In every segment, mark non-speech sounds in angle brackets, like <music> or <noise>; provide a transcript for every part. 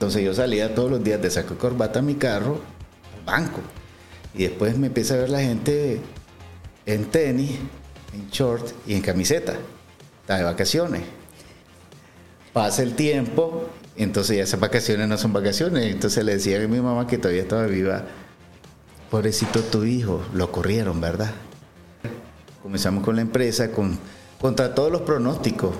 Entonces yo salía todos los días de saco y corbata a mi carro al banco. Y después me empieza a ver la gente en tenis, en short y en camiseta. Está de vacaciones. Pasa el tiempo, entonces ya esas vacaciones no son vacaciones. Entonces le decía a mi mamá que todavía estaba viva. Pobrecito tu hijo, lo corrieron, ¿verdad? Comenzamos con la empresa, con, contra todos los pronósticos.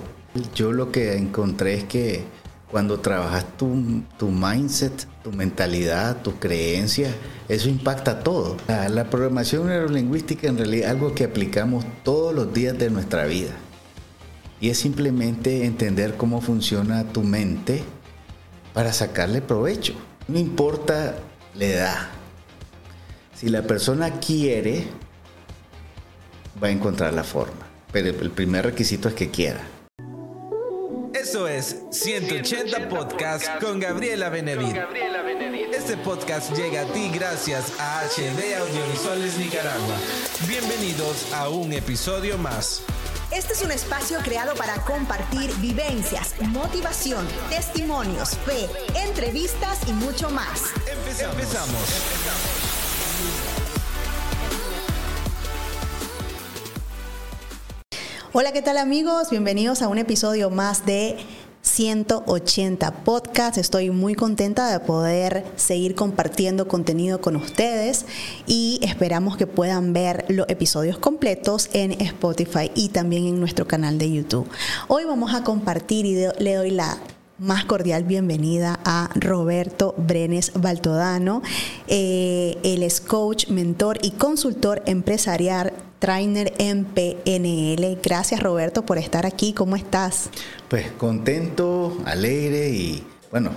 Yo lo que encontré es que cuando trabajas tu, tu mindset, tu mentalidad, tus creencias, eso impacta todo. La, la programación neurolingüística en realidad es algo que aplicamos todos los días de nuestra vida. Y es simplemente entender cómo funciona tu mente para sacarle provecho. No importa la edad. Si la persona quiere, va a encontrar la forma. Pero el primer requisito es que quiera. Eso es 180 Podcast con Gabriela Benevid. Este podcast llega a ti gracias a HD Audiovisuales Nicaragua. Bienvenidos a un episodio más. Este es un espacio creado para compartir vivencias, motivación, testimonios, fe, entrevistas y mucho más. Empezamos. Empezamos. Hola, ¿qué tal amigos? Bienvenidos a un episodio más de 180 Podcast. Estoy muy contenta de poder seguir compartiendo contenido con ustedes y esperamos que puedan ver los episodios completos en Spotify y también en nuestro canal de YouTube. Hoy vamos a compartir y le doy la más cordial bienvenida a Roberto Brenes Baltodano. Eh, él es coach, mentor y consultor empresarial trainer en PNL. Gracias Roberto por estar aquí. ¿Cómo estás? Pues contento, alegre y bueno,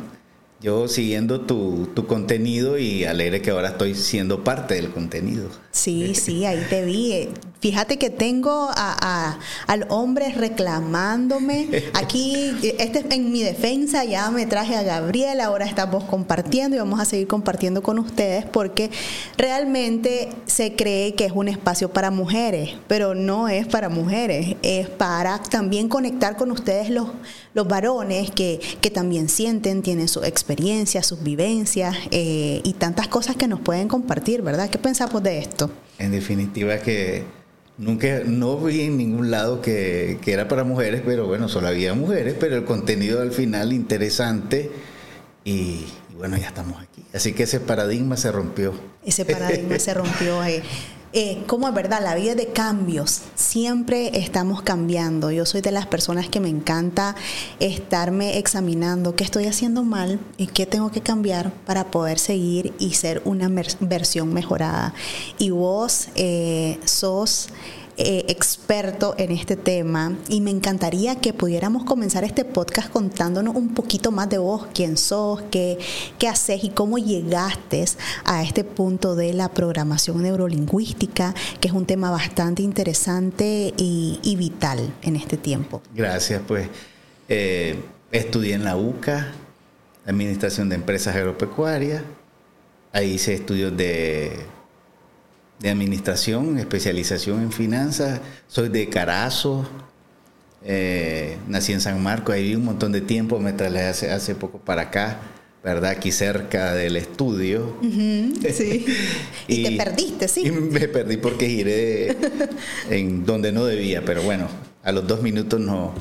yo siguiendo tu, tu, contenido y alegre que ahora estoy siendo parte del contenido. Sí, sí, ahí te vi. Fíjate que tengo a, al hombre reclamándome. <laughs> Aquí, este en mi defensa, ya me traje a Gabriel, ahora estamos compartiendo y vamos a seguir compartiendo con ustedes porque realmente se cree que es un espacio para mujeres, pero no es para mujeres, es para también conectar con ustedes los, los varones que, que también sienten, tienen su experiencia, sus vivencias eh, y tantas cosas que nos pueden compartir, ¿verdad? ¿Qué pensamos de esto? En definitiva que Nunca, no vi en ningún lado que, era para mujeres, pero bueno, solo había mujeres, pero el contenido al final interesante y, bueno, ya estamos aquí. Así que ese paradigma se rompió. Ese paradigma se rompió. Eh. Eh, como es verdad, la vida es de cambios, siempre estamos cambiando. Yo soy de las personas que me encanta estarme examinando qué estoy haciendo mal y qué tengo que cambiar para poder seguir y ser una versión mejorada. Y vos eh, sos eh, experto en este tema y me encantaría que pudiéramos comenzar este podcast contándonos un poquito más de vos, quién sos, qué, qué haces y cómo llegaste a este punto de la programación neurolingüística, que es un tema bastante interesante y, vital en este tiempo. Gracias, pues eh, estudié en la UCA, Administración de Empresas Agropecuarias, ahí hice estudios de de administración, especialización en finanzas. Soy de Carazo, eh, nací en San Marcos, ahí viví un montón de tiempo, me trasladé hace, hace poco para acá, ¿verdad? Aquí cerca del estudio. sí. <laughs> y, te perdiste, sí. Y me perdí porque giré <laughs> en donde no debía, pero bueno, a los dos minutos no,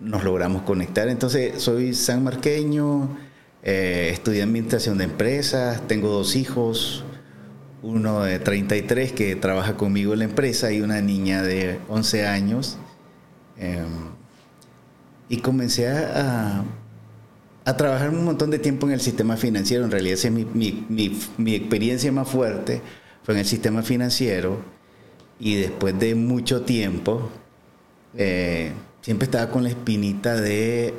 nos logramos conectar. Entonces, soy sanmarqueño, eh, estudié administración de empresas, tengo dos hijos, uno de 33 que trabaja conmigo en la empresa y una niña de 11 años. Em, y comencé a, a, trabajar un montón de tiempo en el sistema financiero. En realidad, esa es mi, mi, mi, experiencia más fuerte, fue en el sistema financiero. Y después de mucho tiempo, eh, siempre estaba con la espinita de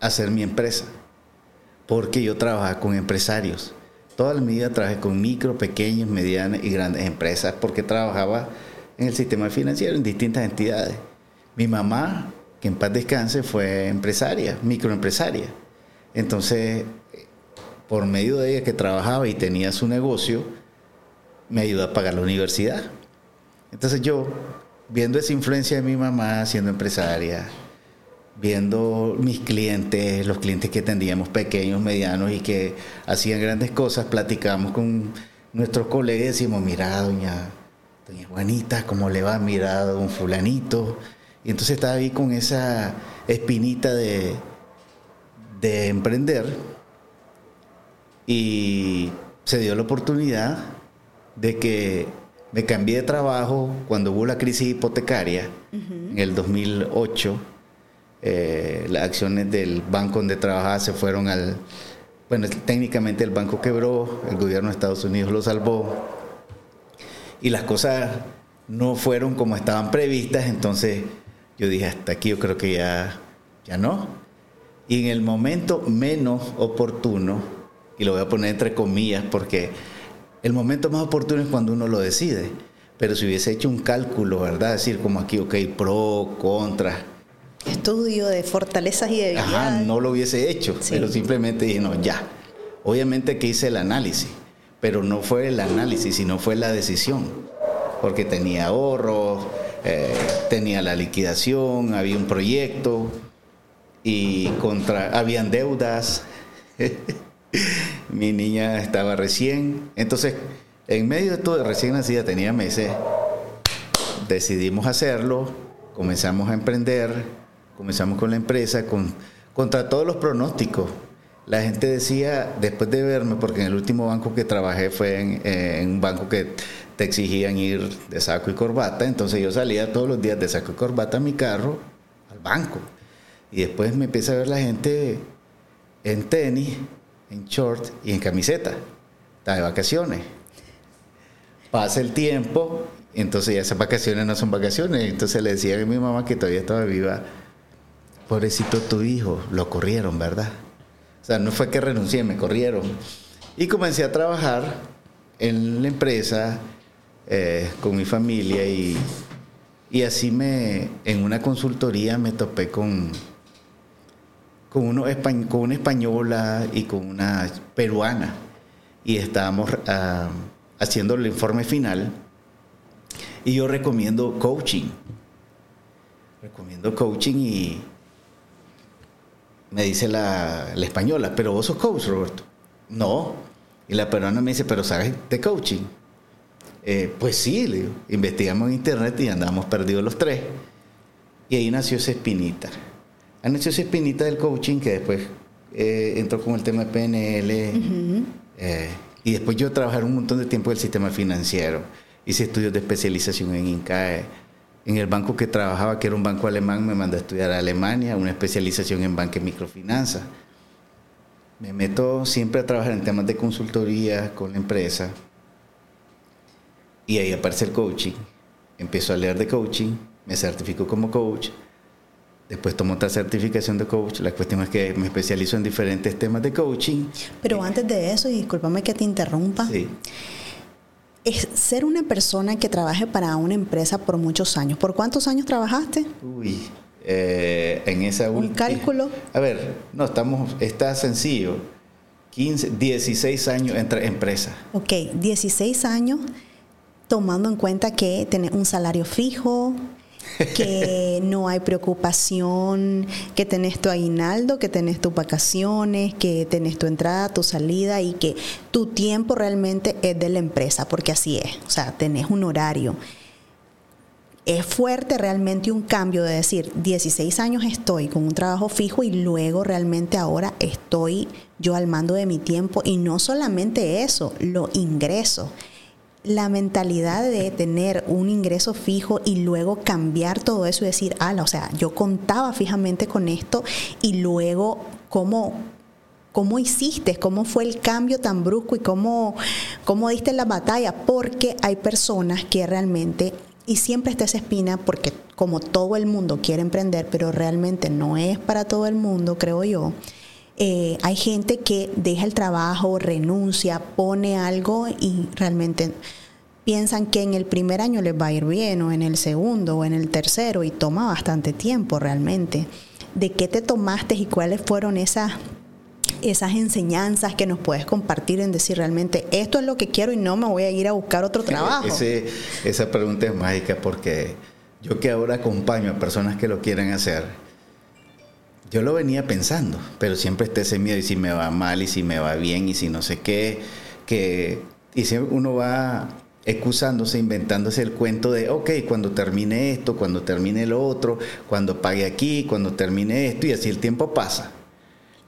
hacer mi empresa, porque yo trabajaba con empresarios Toda la vida trabajé con micro, pequeñas, medianas y grandes empresas porque trabajaba en el sistema financiero en distintas entidades. Mi mamá, que en paz descanse, fue empresaria, microempresaria. Entonces, por medio de ella que trabajaba y tenía su negocio, me ayudó a pagar la universidad. Entonces yo, viendo esa influencia de mi mamá siendo empresaria, viendo mis clientes, los clientes que atendíamos pequeños, medianos y que hacían grandes cosas, platicamos con nuestros colegas y decimos, mira, doña, doña Juanita, ¿cómo le va? Mira, don fulanito. Y entonces estaba ahí con esa espinita de, de emprender y se dio la oportunidad de que me cambié de trabajo cuando hubo la crisis hipotecaria en el 2008. Eh, las acciones del banco donde trabajaba se fueron al... Bueno, técnicamente el banco quebró, el gobierno de Estados Unidos lo salvó y las cosas no fueron como estaban previstas, entonces yo dije, hasta aquí yo creo que ya, ya no. Y en el momento menos oportuno, y lo voy a poner entre comillas porque el momento más oportuno es cuando uno lo decide. Pero si hubiese hecho un cálculo, ¿verdad? Decir como aquí, ok, pro, contra. Estudio de fortalezas y debilidades. Ajá, no lo hubiese hecho, pero simplemente dije, no, ya. Obviamente que hice el análisis, pero no fue el análisis, sino fue la decisión. Porque tenía ahorros, eh, tenía la liquidación, había un proyecto y contra, habían deudas. <laughs> Mi niña estaba recién. Entonces, en medio de todo, recién nacida, tenía meses, decidimos hacerlo, comenzamos a emprender, comenzamos con la empresa, con, contra todos los pronósticos. La gente decía, después de verme, porque en el último banco que trabajé fue en, eh, en un banco que te exigían ir de saco y corbata, entonces yo salía todos los días de saco y corbata a mi carro al banco. Y después me empieza a ver la gente en tenis, en short y en camiseta. Está de vacaciones. Pasa el tiempo, entonces ya esas vacaciones no son vacaciones. Entonces le decía a mi mamá que todavía estaba viva, pobrecito tu hijo, lo corrieron, ¿verdad? O sea, no fue que renuncié, me corrieron. Y comencé a trabajar en la empresa eh, con mi familia y, y así me, en una consultoría me topé con con, una española y con una peruana. Y estábamos ah, haciendo el informe final. Y yo recomiendo coaching. Recomiendo coaching y me dice la, española, pero vos sos coach, Roberto. No. Y la peruana me dice, pero ¿sabes de coaching? Eh, pues sí, le digo, investigamos en internet y andamos perdidos los tres. Y ahí nació esa espinita han hecho esa espinita del coaching que después eh, entró con el tema de PNL. Eh, y después yo trabajé un montón de tiempo en el sistema financiero. Hice estudios de especialización en INCAE. En el banco que trabajaba, que era un banco alemán, me mandó a estudiar a Alemania, una especialización en banca y microfinanza. Me meto siempre a trabajar en temas de consultoría con la empresa. Y ahí aparece el coaching. Empiezo a leer de coaching, me certifico como coach Después tomo otra certificación de coach. La cuestión es que me especializo en diferentes temas de coaching. Pero antes de eso, y discúlpame que te interrumpa. Sí. Es ser una persona que trabaje para una empresa por muchos años. ¿Por cuántos años trabajaste? Uy, eh, en esa ¿Un cálculo? A ver, no, estamos, está sencillo. 15, 16 años entre empresas. Ok, 16 años tomando en cuenta que tenés un salario fijo, <laughs> que no hay preocupación, que tenés tu aguinaldo, que tenés tus vacaciones, que tenés tu entrada, tu salida y que tu tiempo realmente es de la empresa, porque así es, o sea, tenés un horario. Es fuerte realmente un cambio de decir, 16 años estoy con un trabajo fijo y luego realmente ahora estoy yo al mando de mi tiempo. Y no solamente eso, lo ingreso la mentalidad de tener un ingreso fijo y luego cambiar todo eso y decir, ah, o sea, yo contaba fijamente con esto y luego cómo, cómo hiciste, cómo fue el cambio tan brusco y cómo, cómo diste la batalla, porque hay personas que realmente, y siempre está esa espina, porque como todo el mundo quiere emprender, pero realmente no es para todo el mundo, creo yo. Eh, hay gente que deja el trabajo, renuncia, pone algo y realmente piensan que en el primer año les va a ir bien o en el segundo o en el tercero y toma bastante tiempo realmente. ¿De qué te tomaste y cuáles fueron esas esas enseñanzas que nos puedes compartir en decir realmente esto es lo que quiero y no me voy a ir a buscar otro trabajo? esa pregunta es mágica porque yo que ahora acompaño a personas que lo quieren hacer, yo lo venía pensando, pero siempre está ese miedo y si me va mal y si me va bien y si no sé qué, que y siempre uno va excusándose, inventándose el cuento de, ok, cuando termine esto, cuando termine lo otro, cuando pague aquí, cuando termine esto, y así el tiempo pasa.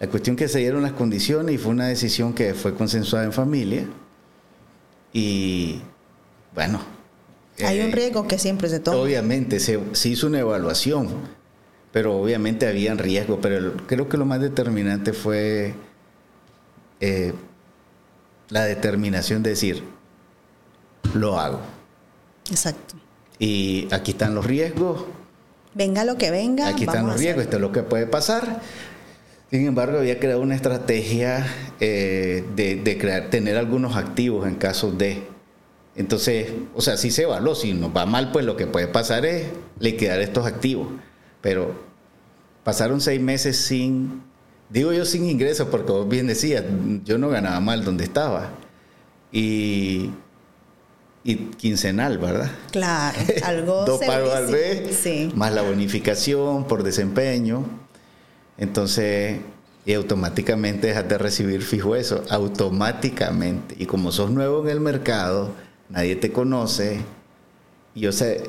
La cuestión que se dieron las condiciones y fue una decisión que fue consensuada en familia. Y bueno. Hay un eh, riesgo que siempre se toma. Obviamente, se, hizo una evaluación, pero obviamente habían riesgo, pero creo que lo más determinante fue eh, la determinación de decir, lo hago. Exacto. Y aquí están los riesgos. Venga lo que venga. Aquí están los riesgos, esto es lo que puede pasar. Sin embargo, había creado una estrategia eh, de, crear, tener algunos activos en caso de. Entonces, o sea, si se evaluó, si nos va mal, pues lo que puede pasar es liquidar estos activos. Pero pasaron seis meses sin, digo yo sin ingresos, porque vos bien decías, yo no ganaba mal donde estaba. Y y quincenal, ¿verdad? Claro, <laughs> algo Dos pagos al mes, más la bonificación por desempeño. Entonces, y automáticamente dejas de recibir fijo eso, automáticamente. Y como sos nuevo en el mercado, nadie te conoce. yo sé,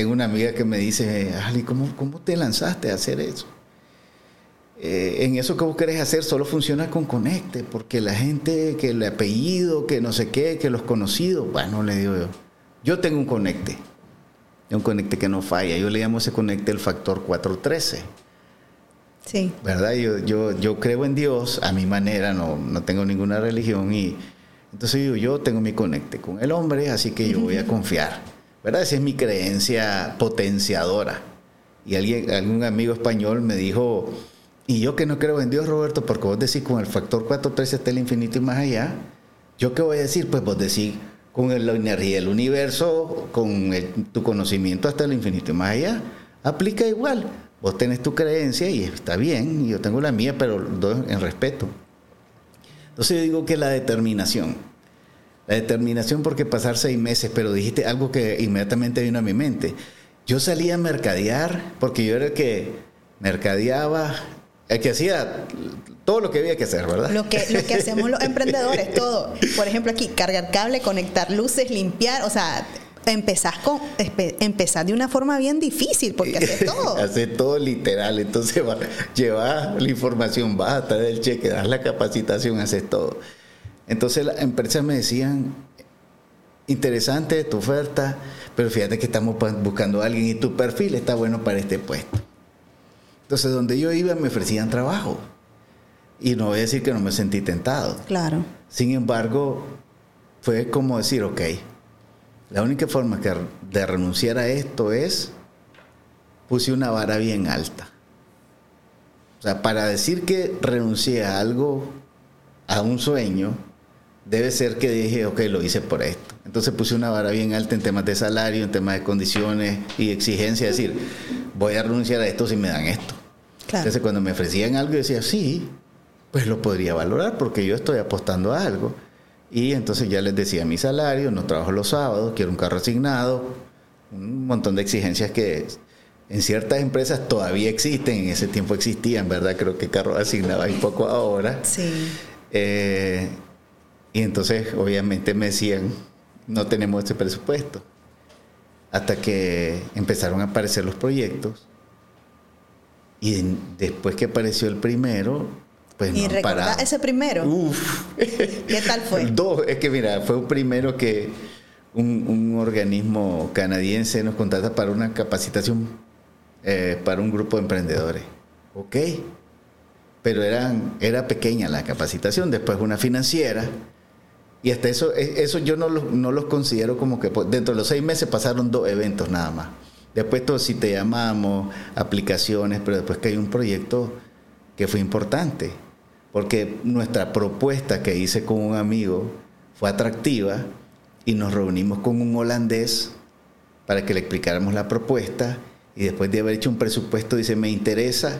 tengo una amiga que me dice, Ali, ¿cómo, cómo te lanzaste a hacer eso? Eh, en eso que vos querés hacer solo funciona con conecte, porque la gente, que el apellido, que no sé qué, que los conocidos, bueno, le digo yo, yo tengo un conecte, un conecte que no falla, yo le llamo ese conecte el factor 413. Sí. ¿Verdad? Yo, yo, yo creo en Dios a mi manera, no, no tengo ninguna religión y entonces digo, yo tengo mi conecte con el hombre, así que yo voy a confiar. ¿Verdad? Esa es mi creencia potenciadora. Y alguien, algún amigo español me dijo, y yo que no creo en Dios, Roberto, porque vos decís con el factor 413 está el infinito y más allá, ¿yo qué voy a decir? Pues vos decís con la energía del universo, con tu conocimiento hasta el infinito y más allá, aplica igual. Vos tenés tu creencia y está bien, y yo tengo la mía, pero en respeto. Entonces yo digo que la determinación, la determinación porque pasar seis meses, pero dijiste algo que inmediatamente vino a mi mente. Yo salía a mercadear porque yo era el que mercadeaba, el que hacía todo lo que había que hacer, ¿verdad? Lo que, lo que hacemos los emprendedores, <laughs> todo. Por ejemplo, aquí, cargar cable, conectar luces, limpiar, o sea, empezás, con, empezás de una forma bien difícil porque haces <laughs> todo. haces todo literal, entonces va, llevas la información, vas a traer el cheque, das la capacitación, haces todo. Entonces las empresas me decían, interesante tu oferta, pero fíjate que estamos buscando a alguien y tu perfil está bueno para este puesto. Entonces, donde yo iba me ofrecían trabajo. Y no voy a decir que no me sentí tentado. Claro. Sin embargo, fue como decir, ok, la única forma que de renunciar a esto es, puse una vara bien alta. O sea, para decir que renuncié a algo, a un sueño, debe ser que dije, ok, lo hice por esto. Entonces puse una vara bien alta en temas de salario, en temas de condiciones y exigencia, es decir, voy a renunciar a esto si me dan esto. Entonces cuando me ofrecían algo, yo decía, sí, pues lo podría valorar porque yo estoy apostando a algo. Y entonces ya les decía mi salario, no trabajo los sábados, quiero un carro asignado, un montón de exigencias que en ciertas empresas todavía existen, en ese tiempo existían, ¿verdad? Creo que carro asignado hay poco ahora. Sí. Eh, y entonces obviamente me decían, no tenemos este presupuesto. Hasta que empezaron a aparecer los proyectos y después que apareció el primero, pues ¿Y no ese primero? Uf. ¿Qué tal fue? <laughs> Dos, es que mira, fue un primero que un, organismo canadiense nos contrata para una capacitación eh, para un grupo de emprendedores. Ok. Pero eran, era pequeña la capacitación, después una financiera. Y hasta eso, e, eso yo no los, no los considero como que pues, dentro de los seis meses pasaron dos eventos nada más. Después todo, si te llamamos, aplicaciones, pero después que hay un proyecto que fue importante, porque nuestra propuesta que hice con un amigo fue atractiva y nos reunimos con un holandés para que le explicáramos la propuesta y después de haber hecho un presupuesto dice, me interesa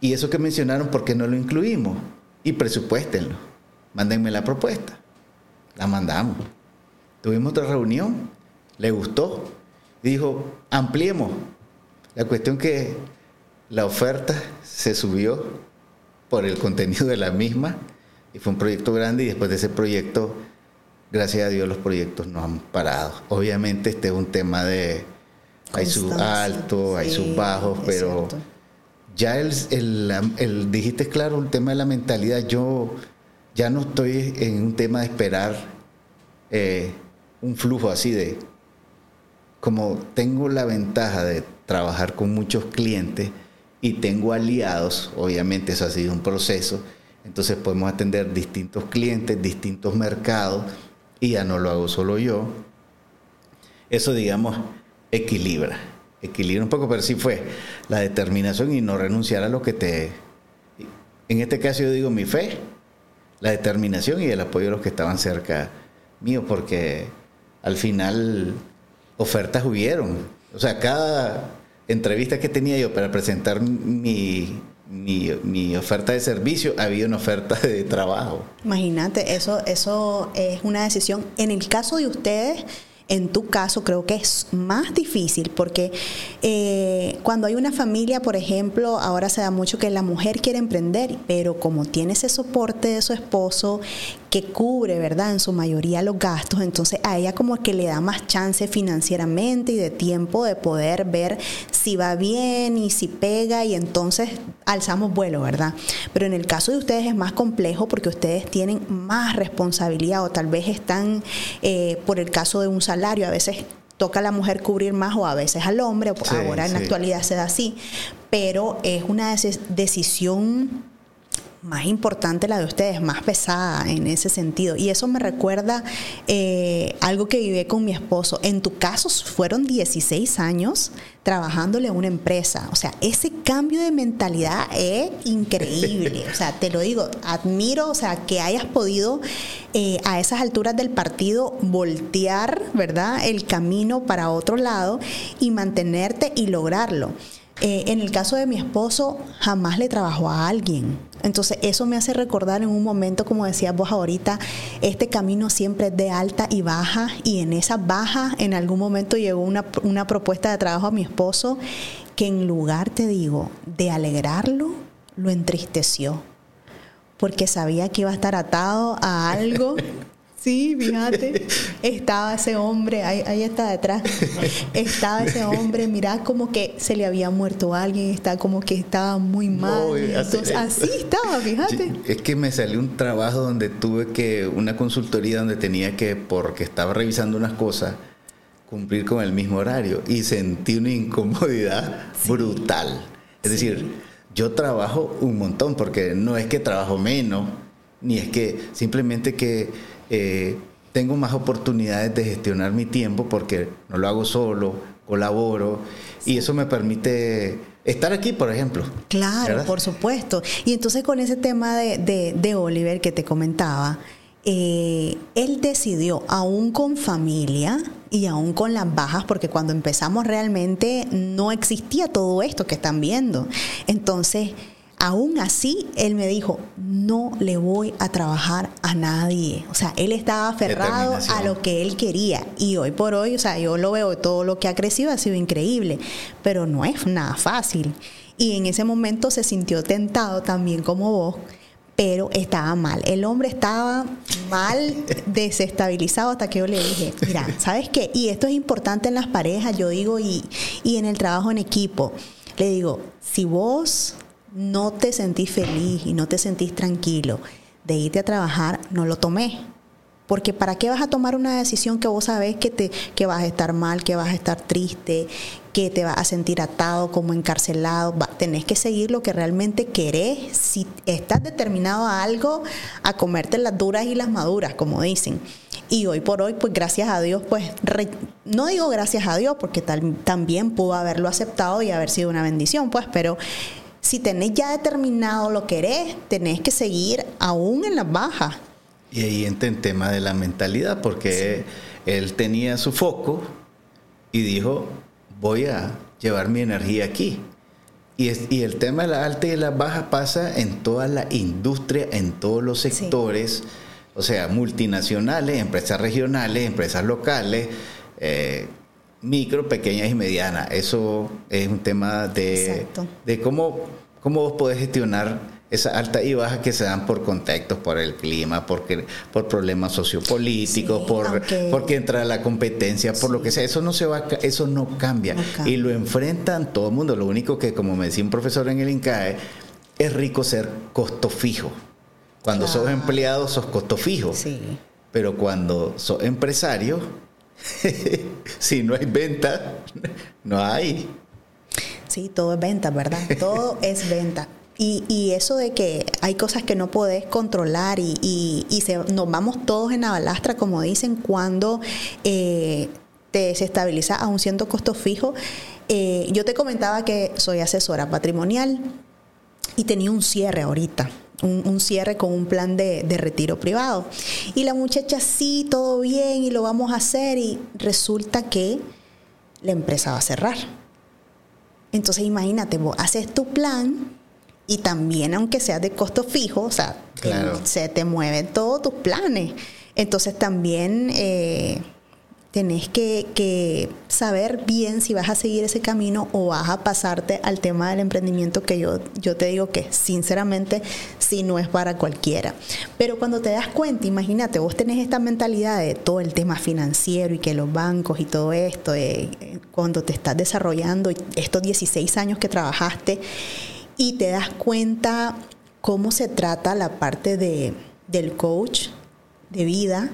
y eso que mencionaron, ¿por qué no lo incluimos? Y presupuéstenlo, mándenme la propuesta. La mandamos. Tuvimos otra reunión, le gustó, dijo, ampliemos. La cuestión que la oferta se subió por el contenido de la misma y fue un proyecto grande y después de ese proyecto, gracias a Dios, los proyectos no han parado. Obviamente este es un tema de... Hay sus altos, hay sus bajos, pero ya el, el, dijiste claro, el tema de la mentalidad, yo ya no estoy en un tema de esperar eh, un flujo así de, como tengo la ventaja de trabajar con muchos clientes y tengo aliados, obviamente eso ha sido un proceso, entonces podemos atender distintos clientes, distintos mercados y ya no lo hago solo yo. Eso, digamos, equilibra, equilibra un poco, pero sí fue la determinación y no renunciar a lo que te... En este caso yo digo mi fe, la determinación y el apoyo de los que estaban cerca mío, porque al final ofertas hubieron. O sea, cada entrevista que tenía yo para presentar mi, mi, oferta de servicio, había una oferta de trabajo. Imagínate, eso, eso es una decisión. En el caso de ustedes, en tu caso creo que es más difícil porque eh, cuando hay una familia, por ejemplo, ahora se da mucho que la mujer quiere emprender, pero como tiene ese soporte de su esposo que cubre, ¿verdad? En su mayoría los gastos, entonces a ella como que le da más chance financieramente y de tiempo de poder ver si va bien y si pega y entonces alzamos vuelo, ¿verdad? Pero en el caso de ustedes es más complejo porque ustedes tienen más responsabilidad o tal vez están, eh, por el caso de un salario, a veces toca a la mujer cubrir más o a veces al hombre, ahora en la actualidad se da así, pero es una decisión más importante la de ustedes, más pesada en ese sentido. Y eso me recuerda eh, algo que viví con mi esposo. En tu caso fueron 16 años trabajándole a una empresa. O sea, ese cambio de mentalidad es increíble. <laughs> O sea, te lo digo, admiro, o sea, que hayas podido eh, a esas alturas del partido voltear, ¿verdad? El camino para otro lado y mantenerte y lograrlo. Eh, en el caso de mi esposo, jamás le trabajó a alguien. Entonces, eso me hace recordar en un momento, como decías vos ahorita, este camino siempre es de alta y baja, y en esa baja, en algún momento llegó una, una propuesta de trabajo a mi esposo que en lugar, te digo, de alegrarlo, lo entristeció, porque sabía que iba a estar atado a algo <laughs> Sí, fíjate, estaba ese hombre, ahí, está detrás, estaba ese hombre, mira como que se le había muerto alguien, está como que estaba muy mal. Entonces, así estaba, fíjate. Es que me salió un trabajo donde tuve que, una consultoría donde tenía que, porque estaba revisando unas cosas, cumplir con el mismo horario y sentí una incomodidad brutal. Es decir, yo trabajo un montón porque no es que trabajo menos, ni es que simplemente que eh, tengo más oportunidades de gestionar mi tiempo porque no lo hago solo, colaboro y eso me permite estar aquí, por ejemplo. Claro, por supuesto. Y entonces con ese tema de, Oliver que te comentaba, eh, él decidió, aún con familia y aún con las bajas, porque cuando empezamos realmente no existía todo esto que están viendo. Entonces, Aún así, él me dijo, no le voy a trabajar a nadie. O sea, él estaba aferrado a lo que él quería. Y hoy por hoy, o sea, yo lo veo, todo lo que ha crecido ha sido increíble, pero no es nada fácil. Y en ese momento se sintió tentado también como vos, pero estaba mal. El hombre estaba mal, <laughs> desestabilizado hasta que yo le dije, mira, ¿sabes qué? Y esto es importante en las parejas, yo digo, y, y en el trabajo en equipo. Le digo, si vos no te sentís feliz y no te sentís tranquilo de irte a trabajar, no lo tomé. Porque ¿para qué vas a tomar una decisión que vos sabés que, te, que vas a estar mal, que vas a estar triste, que te vas a sentir atado, como encarcelado? tenés que seguir lo que realmente querés. Si estás determinado a algo, a comerte las duras y las maduras, como dicen. Y hoy por hoy, pues gracias a Dios, pues no digo gracias a Dios, porque también pudo haberlo aceptado y haber sido una bendición, pues, pero si tenés ya determinado lo que eres, tenés que seguir aún en las bajas. Y ahí entra el tema de la mentalidad, porque él tenía su foco y dijo, voy a llevar mi energía aquí. Y, y el tema de la alta y la baja pasa en toda la industria, en todos los sectores, o sea, multinacionales, empresas regionales, empresas locales. Eh, micro, pequeñas y medianas. Eso es un tema de, Exacto. de cómo, cómo vos podés gestionar esa alta y baja que se dan por contextos, por el clima, porque, por problemas sociopolíticos, Sí, por, aunque- porque entra la competencia, por lo que sea. Eso no se va, eso no cambia. No cambia. Y lo enfrentan todo el mundo. Lo único que, como me decía un profesor en el INCAE, es rico ser costo fijo. Cuando sos empleado, sos costo fijo. Sí. Pero cuando sos empresario, <laughs> si no hay venta, no hay. Sí, todo es venta, ¿verdad? Todo <laughs> es venta. Y, y eso de que hay cosas que no podés controlar y, y- y se, nos vamos todos en la balastra, como dicen, cuando eh, te desestabiliza aún siendo costo fijo. Eh, yo te comentaba que soy asesora patrimonial y tenía un cierre ahorita, un, un cierre con un plan de, de retiro privado. Y la muchacha, sí, todo bien y lo vamos a hacer y resulta que la empresa va a cerrar. Entonces imagínate, vos haces tu plan y también aunque sea de costo fijo, o sea, Claro. se te mueven todos tus planes. Entonces también eh, tenés que, saber bien si vas a seguir ese camino o vas a pasarte al tema del emprendimiento que yo, yo te digo que sinceramente sí no es para cualquiera. Pero cuando te das cuenta, imagínate, vos tenés esta mentalidad de todo el tema financiero y que los bancos y todo esto, eh, cuando te estás desarrollando estos 16 años que trabajaste y te das cuenta cómo se trata la parte de, del coach de vida,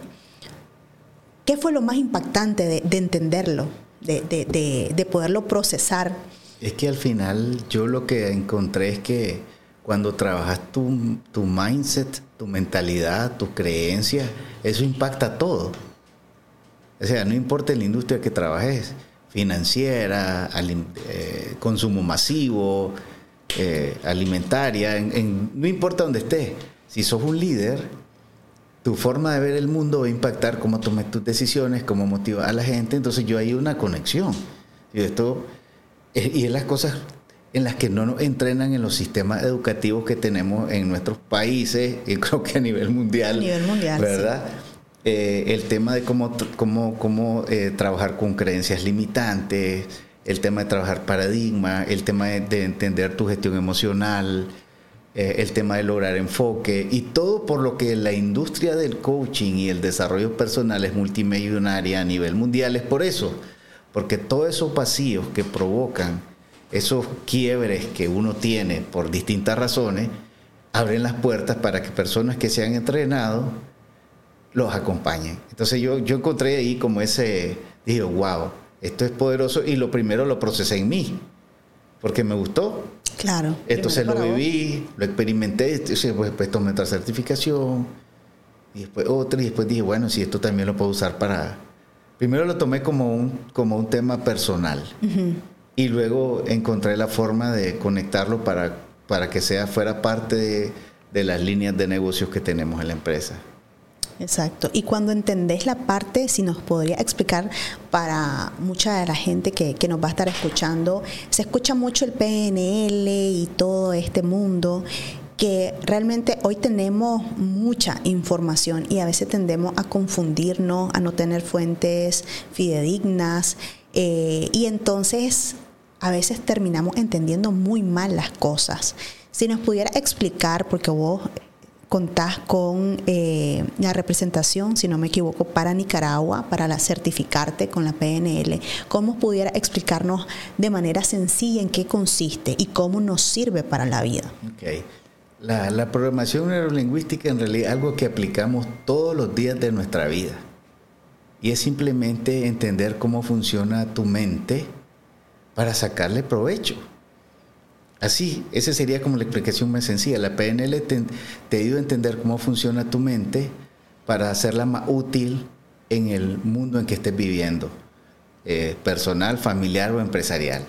¿qué fue lo más impactante de, de entenderlo, de, de- de- de poderlo procesar? Es que al final yo lo que encontré es que cuando trabajas tu, tu mindset, tu mentalidad, tus creencias, eso impacta todo. O sea, no importa la industria que trabajes, financiera, eh, consumo masivo, eh, alimentaria, en- en- no importa dónde estés, si sos un líder, tu forma de ver el mundo va a impactar cómo tomes tus decisiones, cómo motivas a la gente. Entonces yo hay una conexión. Y esto y es las cosas en las que no nos entrenan en los sistemas educativos que tenemos en nuestros países y <laughs> creo que a nivel mundial. A nivel mundial, ¿Verdad? Eh, el tema de cómo, cómo, cómo eh, trabajar con creencias limitantes, el tema de trabajar paradigma, el tema de, de entender tu gestión emocional, eh, el tema de lograr enfoque y todo por lo que la industria del coaching y el desarrollo personal es multimillonaria a nivel mundial. Es por eso, porque todos esos vacíos que provocan esos quiebres que uno tiene por distintas razones, abren las puertas para que personas que se han entrenado los acompañen. Entonces yo, yo encontré ahí como ese, dije, wow, esto es poderoso y lo primero lo procesé en mí, porque me gustó. Claro. Entonces lo viví, lo experimenté, entonces pues, pues tomé otra certificación y después otra y después dije, bueno, si esto también lo puedo usar para... Primero lo tomé como un, como un tema personal y luego encontré la forma de conectarlo para, para que sea fuera parte de, de las líneas de negocios que tenemos en la empresa. Exacto. Y cuando entendés la parte, si nos podría explicar para mucha de la gente que, que nos va a estar escuchando, se escucha mucho el PNL y todo este mundo que realmente hoy tenemos mucha información y a veces tendemos a confundirnos, a no tener fuentes fidedignas eh, y entonces a veces terminamos entendiendo muy mal las cosas. Si nos pudiera explicar, porque vos contás con eh, la representación, si no me equivoco, para Nicaragua, para la certificarte con la PNL. ¿Cómo pudiera explicarnos de manera sencilla en qué consiste y cómo nos sirve para la vida? Ok. La, la programación neurolingüística en realidad es algo que aplicamos todos los días de nuestra vida. Y es simplemente entender cómo funciona tu mente para sacarle provecho. Así, esa sería como la explicación más sencilla. La PNL te, te ayuda a entender cómo funciona tu mente para hacerla más útil en el mundo en que estés viviendo, eh, personal, familiar o empresarial.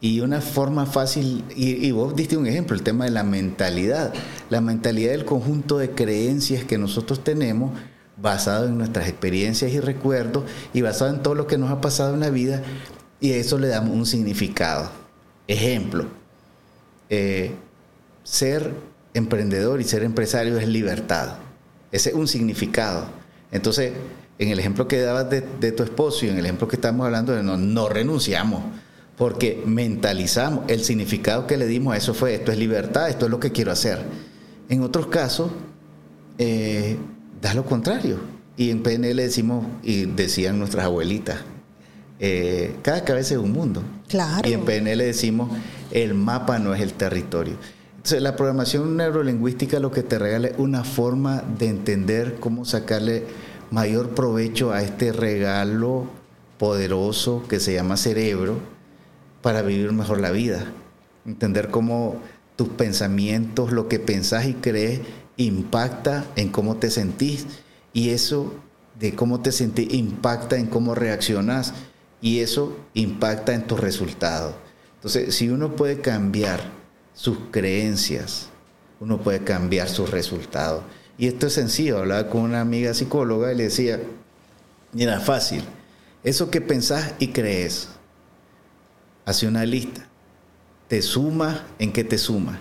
Y una forma fácil, y, y vos diste un ejemplo, el tema de la mentalidad. La mentalidad del conjunto de creencias que nosotros tenemos basado en nuestras experiencias y recuerdos y basado en todo lo que nos ha pasado en la vida y a eso le damos un significado. Ejemplo, eh, ser emprendedor y ser empresario es libertad. Ese es un significado. Entonces, en el ejemplo que dabas de, tu esposo y en el ejemplo que estamos hablando de no, no renunciamos, porque mentalizamos, el significado que le dimos a eso fue, esto es libertad, esto es lo que quiero hacer. En otros casos, eh, da lo contrario. Y en PNL decimos, y decían nuestras abuelitas, eh, cada cabeza es un mundo. Claro. Y en PNL decimos, el mapa no es el territorio. La programación neurolingüística lo que te regala es una forma de entender cómo sacarle mayor provecho a este regalo poderoso que se llama cerebro para vivir mejor la vida. Entender cómo tus pensamientos, lo que pensás y crees, impacta en cómo te sentís. Y eso de cómo te sentís impacta en cómo reaccionas y eso impacta en tus resultados. Entonces, si uno puede cambiar sus creencias, uno puede cambiar sus resultados. Y esto es sencillo. Hablaba con una amiga psicóloga y le decía, mira, fácil. Eso que pensás y crees, hace una lista. Te suma en qué te suma.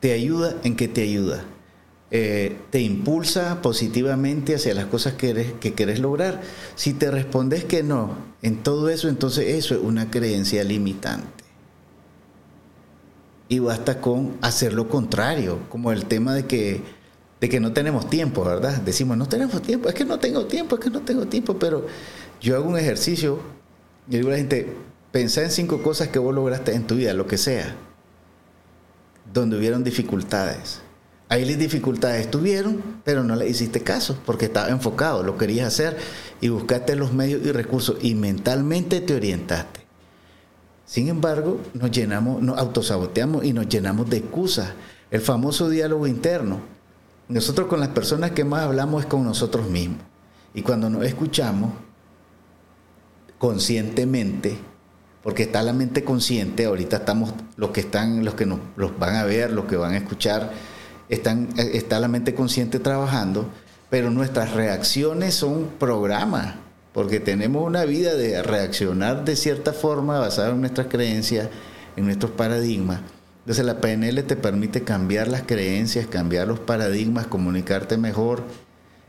Te ayuda en qué te ayuda. Eh, te impulsa positivamente hacia las cosas que, que quieres lograr. Si te respondes que no en todo eso, entonces eso es una creencia limitante. Y basta con hacer lo contrario, como el tema de que de que no tenemos tiempo, ¿verdad? Decimos, no tenemos tiempo, es que no tengo tiempo, es que no tengo tiempo, pero yo hago un ejercicio y digo a la gente, pensá en cinco cosas que vos lograste en tu vida, lo que sea, donde hubieron dificultades. Ahí las dificultades estuvieron, pero no le hiciste caso porque estaba enfocado, lo querías hacer y buscaste los medios y recursos y mentalmente te orientaste. Sin embargo, nos llenamos, nos autosaboteamos y nos llenamos de excusas. El famoso diálogo interno nosotros con las personas que más hablamos es con nosotros mismos. Y cuando nos escuchamos conscientemente, porque está la mente consciente, ahorita estamos, los que están, los que nos los van a ver, los que van a escuchar, están, está la mente consciente trabajando, pero nuestras reacciones son programas, porque tenemos una vida de reaccionar de cierta forma basada en nuestras creencias, en nuestros paradigmas. Entonces la PNL te permite cambiar las creencias, cambiar los paradigmas, comunicarte mejor,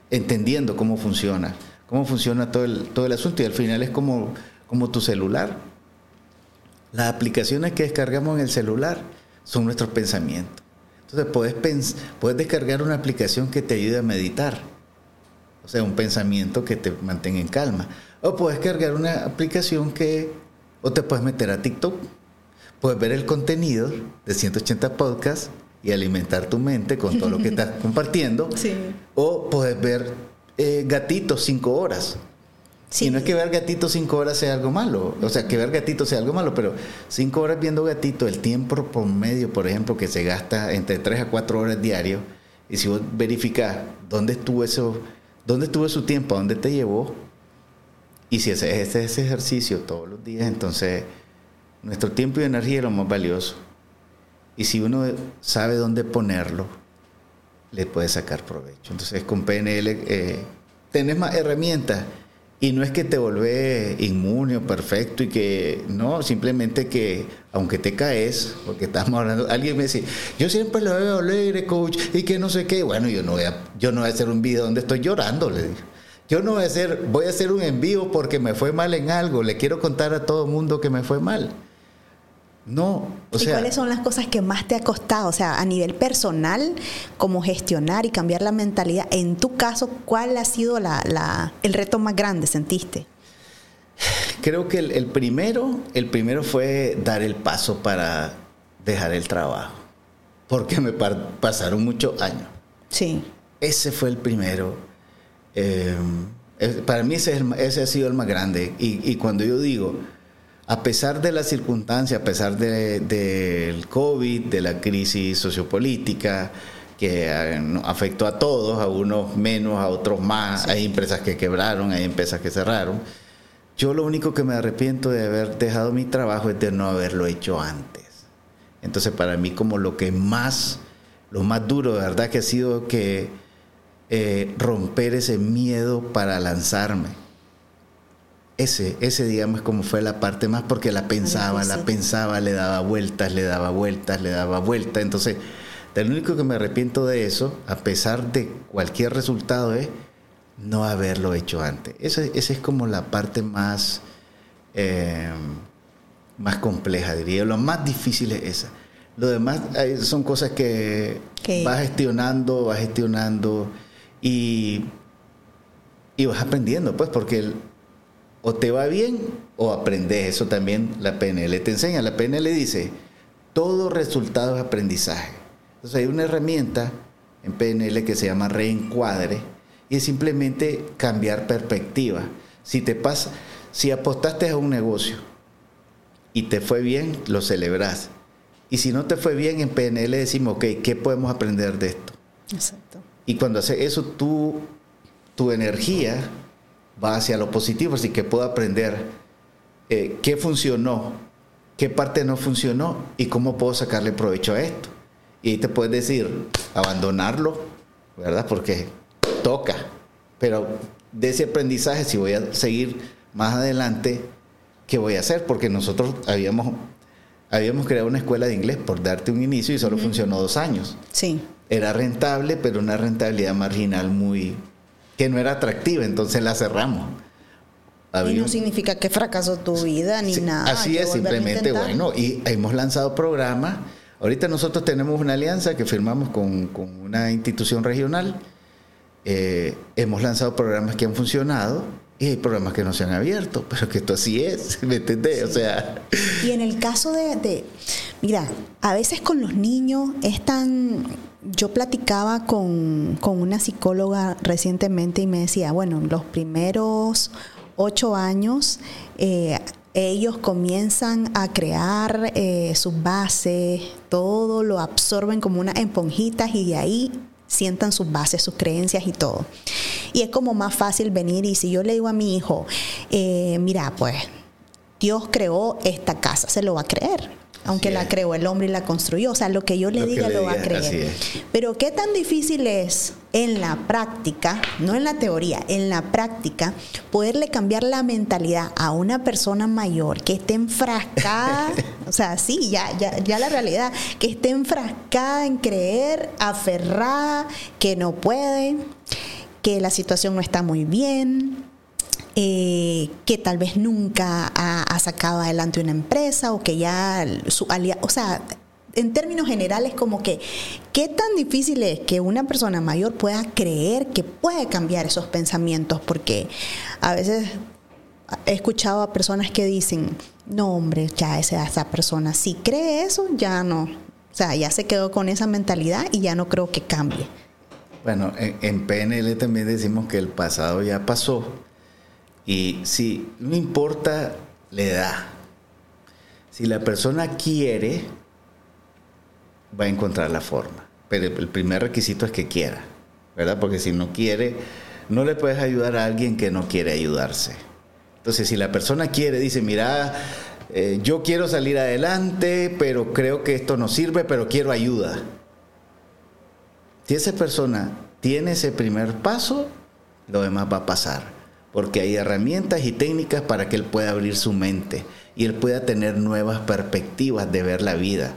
entendiendo cómo funciona, cómo funciona todo el, todo el asunto y al final es como, como tu celular. Las aplicaciones que descargamos en el celular son nuestros pensamientos. Entonces puedes, puedes descargar una aplicación que te ayude a meditar, o sea, un pensamiento que te mantenga en calma. O puedes cargar una aplicación que, o te puedes meter a TikTok puedes ver el contenido de 180 podcasts y alimentar tu mente con todo lo que estás <laughs> compartiendo. O puedes ver eh, gatitos cinco horas. Y no es que ver gatitos cinco horas sea algo malo, o sea, que ver gatitos sea algo malo, pero cinco horas viendo gatito, el tiempo por medio, por ejemplo, que se gasta entre tres a cuatro horas diario, y si vos verificás dónde estuvo eso, dónde estuvo su tiempo, a dónde te llevó, y si haces ese ejercicio todos los días, entonces nuestro tiempo y energía es lo más valioso. Y si uno sabe dónde ponerlo, le puede sacar provecho. Entonces con PNL eh, tenés más herramientas. Y no es que te volvés inmune o perfecto y que no, simplemente que aunque te caes, porque estamos hablando, alguien me dice, yo siempre lo veo alegre, coach, y que no sé qué. Bueno, yo no voy a, yo no voy a hacer un video donde estoy llorando, le digo. Yo no voy a hacer, voy a hacer un envío porque me fue mal en algo. Le quiero contar a todo mundo que me fue mal. No, o ¿Y cuáles son las cosas que más te ha costado? O sea, a nivel personal, como gestionar y cambiar la mentalidad. En tu caso, ¿cuál ha sido la, el reto más grande, sentiste? Creo que el, primero, el primero fue dar el paso para dejar el trabajo, porque me pasaron muchos años. Sí. Ese fue el primero. Eh, para mí ese, ese, ha sido el más grande. Y, y cuando yo digo, a pesar de las circunstancias, a pesar del COVID, de la crisis sociopolítica, que eh, afectó a todos, a unos menos, a otros más, hay empresas que quebraron, hay empresas que cerraron. Yo lo único que me arrepiento de haber dejado mi trabajo es de no haberlo hecho antes. Entonces para mí como lo que más, lo más duro de verdad que ha sido que eh, romper ese miedo para lanzarme ese, ese digamos como fue la parte más porque la pensaba, la pensaba, le daba vueltas, le daba vueltas, le daba vueltas. Entonces, lo único que me arrepiento de eso, a pesar de cualquier resultado, es no haberlo hecho antes. Esa, esa es como la parte más, eh, más compleja, diría. Lo más difícil es esa. Lo demás eh, son cosas que vas gestionando, vas gestionando y, y vas aprendiendo, pues, porque el- o te va bien o aprendes. Eso también la PNL te enseña. La PNL dice, todo resultado es aprendizaje. Entonces hay una herramienta en PNL que se llama reencuadre y es simplemente cambiar perspectiva. Si te pasa, si apostaste a un negocio y te fue bien, lo celebras. Y si no te fue bien, en PNL decimos, ok, ¿qué podemos aprender de esto? Exacto. Y cuando haces eso, tú, tu energía va hacia lo positivo, así que puedo aprender eh, qué funcionó, qué parte no funcionó y cómo puedo sacarle provecho a esto. Y ahí te puedes decir, abandonarlo, ¿verdad? Porque toca. Pero de ese aprendizaje, si voy a seguir más adelante, ¿qué voy a hacer? Porque nosotros habíamos, habíamos creado una escuela de inglés por darte un inicio y solo funcionó dos años Sí. era rentable, pero una rentabilidad marginal muy que no era atractiva, entonces la cerramos. Y no significa que fracasó tu vida ni Sí, nada. Así es, simplemente bueno, y hemos lanzado programas. Ahorita nosotros tenemos una alianza que firmamos con, con una institución regional. Eh, hemos lanzado programas que han funcionado y hay programas que no se han abierto, <laughs> pero que esto así es, <laughs> ¿me entendés? O sea, Y en el caso de, de- mira, a veces con los niños es tan... Yo platicaba con, con una psicóloga recientemente y me decía, bueno, los primeros ocho años eh, ellos comienzan a crear eh, sus bases, todo lo absorben como unas esponjitas y de ahí sientan sus bases, sus creencias y todo. Y es como más fácil venir y si yo le digo a mi hijo, eh, mira, pues Dios creó esta casa, se lo va a creer. Aunque Así la creó el hombre y la construyó. O sea, lo que yo le Lo diga le lo va a diga, creer. Pero qué tan difícil es en la práctica, no en la teoría, en la práctica, poderle cambiar la mentalidad a una persona mayor que esté enfrascada, <laughs> o sea, sí, ya, ya, ya la realidad, que esté enfrascada en creer, aferrada, que no puede, que la situación no está muy bien, eh, que tal vez nunca ha, sacado adelante una empresa o que ya su alia- o sea, en términos generales como que qué tan difícil es que una persona mayor pueda creer que puede cambiar esos pensamientos porque a veces he escuchado a personas que dicen, no hombre, ya esa, esa persona si cree eso, ya no, o sea, ya se quedó con esa mentalidad y ya no creo que cambie. Bueno, en, en PNL también decimos que el pasado ya pasó y si no importa la edad, si la persona quiere, va a encontrar la forma. Pero el primer requisito es que quiera, ¿verdad? Porque si no quiere, no le puedes ayudar a alguien que no quiere ayudarse. Entonces, si la persona quiere, dice, mira, eh, yo quiero salir adelante, pero creo que esto no sirve, pero quiero ayuda. Si esa persona tiene ese primer paso, lo demás va a pasar. Porque hay herramientas y técnicas para que él pueda abrir su mente y él pueda tener nuevas perspectivas de ver la vida.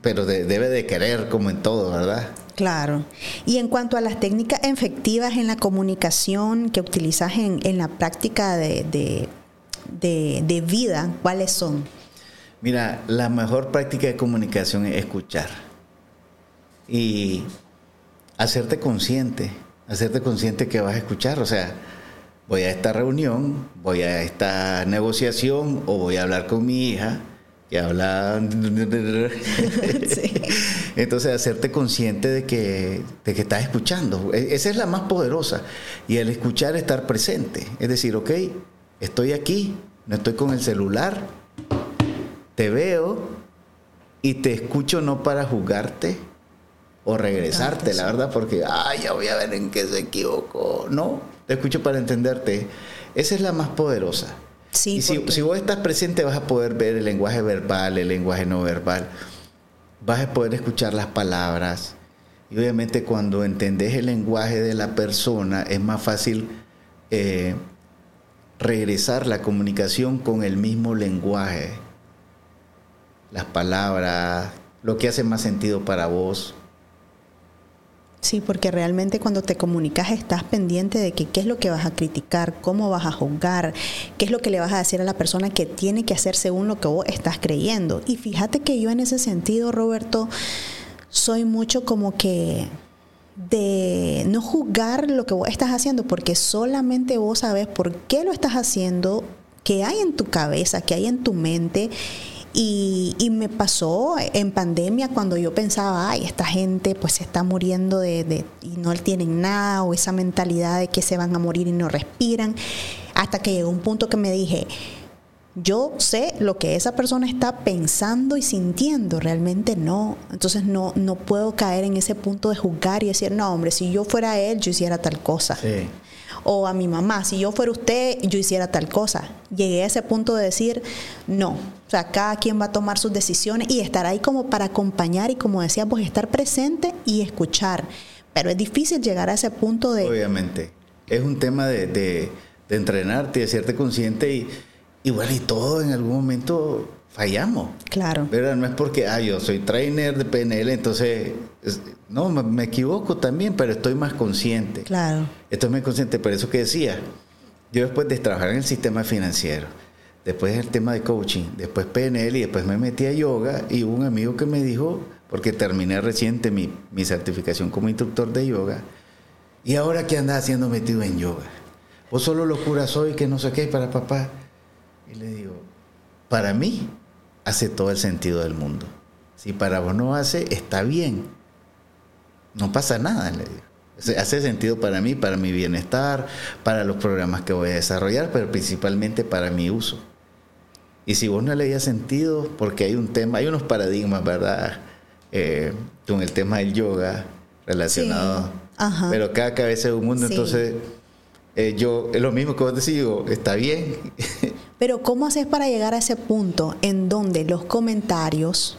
Pero de- debe de querer como en todo, ¿verdad? Claro. Y en cuanto a las técnicas efectivas en la comunicación que utilizas en, en la práctica de, de- de- de vida, ¿cuáles son? Mira, la mejor práctica de comunicación es escuchar y hacerte consciente, hacerte consciente que vas a escuchar. O sea, voy a esta reunión, voy a esta negociación o voy a hablar con mi hija que habla... <laughs> Sí. <laughs> Entonces, hacerte consciente de que, de que estás escuchando. E- Esa es la más poderosa. Y el escuchar, estar presente. Es decir, ok, estoy aquí, no estoy con el celular, te veo y te escucho no para juzgarte o regresarte, la verdad, porque, ay, ya voy a ver en qué se equivocó. No, te escucho para entenderte. Esa es la más poderosa. Sí, y si, porque- si vos estás presente vas a poder ver el lenguaje verbal, el lenguaje no verbal. Vas a poder escuchar las palabras. Y obviamente cuando entendés el lenguaje de la persona es más fácil eh, regresar la comunicación con el mismo lenguaje. Las palabras, lo que hace más sentido para vos. Sí, porque realmente cuando te comunicas estás pendiente de que qué es lo que vas a criticar, cómo vas a juzgar, qué es lo que le vas a decir a la persona que tiene que hacer según lo que vos estás creyendo. Y fíjate que yo en ese sentido, Roberto, soy mucho como que de no juzgar lo que vos estás haciendo, porque solamente vos sabes por qué lo estás haciendo, qué hay en tu cabeza, qué hay en tu mente y, me pasó en pandemia cuando yo pensaba, ay, esta gente pues se está muriendo de, y no tienen nada, o esa mentalidad de que se van a morir y no respiran, hasta que llegó un punto que me dije, yo sé lo que esa persona está pensando y sintiendo, realmente no. Entonces no, no puedo caer en ese punto de juzgar y decir, no, hombre, si yo fuera él, yo hiciera tal cosa. Sí o a mi mamá, si yo fuera usted, yo hiciera tal cosa. Llegué a ese punto de decir, no, sea, cada quien va a tomar sus decisiones y estar ahí como para acompañar y como decía, pues estar presente y escuchar. Pero es difícil llegar a ese punto de... Obviamente, es un tema de, de, de entrenarte, de hacerte consciente y, y bueno, y todo en algún momento fallamos. Claro. ¿Verdad? No es porque, ah, yo soy trainer de PNL, entonces, no, me, equivoco también, pero estoy más consciente. Claro. Estoy más consciente, por eso que decía, yo después de trabajar en el sistema financiero, después el tema de coaching, después PNL y después me metí a yoga y hubo un amigo que me dijo, porque terminé reciente mi, mi certificación como instructor de yoga, y ahora qué andas haciendo metido en yoga. Vos solo locura soy que no sé qué para papá. Y le digo, para mí, hace todo el sentido del mundo. Si para vos no hace, está bien. No pasa nada, le digo. Hace sentido para mí, para mi bienestar, para los programas que voy a desarrollar, pero principalmente para mi uso. Y si vos no le hayas sentido, porque hay un tema, hay unos paradigmas, ¿verdad? Eh, con el tema del yoga relacionado. Pero cada cabeza es un mundo, entonces eh, yo, es lo mismo que vos decís, digo, está bien. <laughs> Pero ¿cómo haces para llegar a ese punto en donde los comentarios,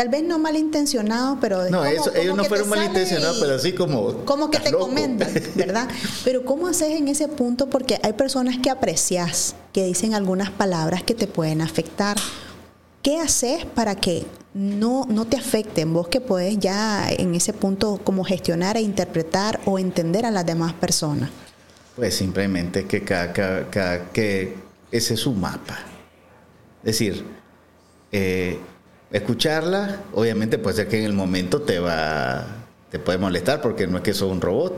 tal vez no malintencionados, pero... No, ellos no fueron malintencionados, pero así como... Como que te comentan, ¿verdad? <laughs> Pero ¿cómo haces en ese punto? Porque hay personas que aprecias, que dicen algunas palabras que te pueden afectar. ¿Qué haces para que no, no te afecten? Vos que puedes ya en ese punto como gestionar e interpretar o entender a las demás personas. Pues simplemente que cada, que ese es su mapa. Es decir, eh, escucharla, obviamente puede ser que en el momento te va, te puede molestar porque no es que sos un robot.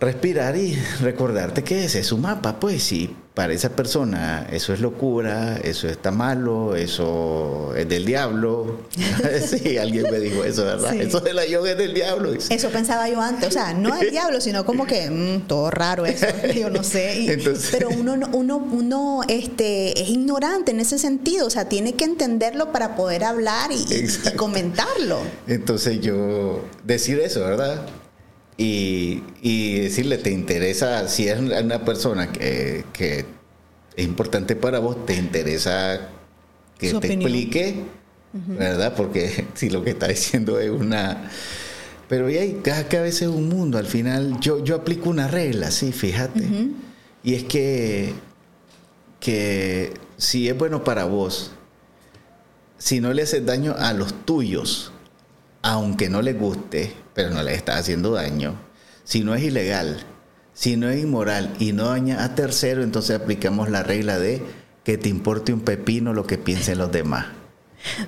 Respirar y recordarte que ese es su mapa, pues sí para esa persona eso es locura, eso está malo, eso es del diablo. <laughs> <laughs> sí, alguien me dijo eso, ¿verdad? Eso de la yoga es del diablo. Eso pensaba yo antes, o sea, no es del diablo, sino como que mm, todo raro eso, <laughs> yo no sé. pero uno, uno, uno este, es ignorante en ese sentido, o sea, tiene que entenderlo para poder hablar y, comentarlo. Entonces yo decir eso, ¿verdad? Y, decirle, ¿te interesa? Si es una persona que, es importante para vos, ¿te interesa que te explique? ¿Verdad? Porque <laughs> si lo que está diciendo es una... Pero ya hay, cada cabeza es un mundo. Al final yo, yo aplico una regla, sí, fíjate. Y es que, que si es bueno para vos, si no le haces daño a los tuyos, aunque no les guste, pero no les está haciendo daño, si no es ilegal, si no es inmoral y no daña a tercero, entonces aplicamos la regla de que te importe un pepino lo que piensen los demás.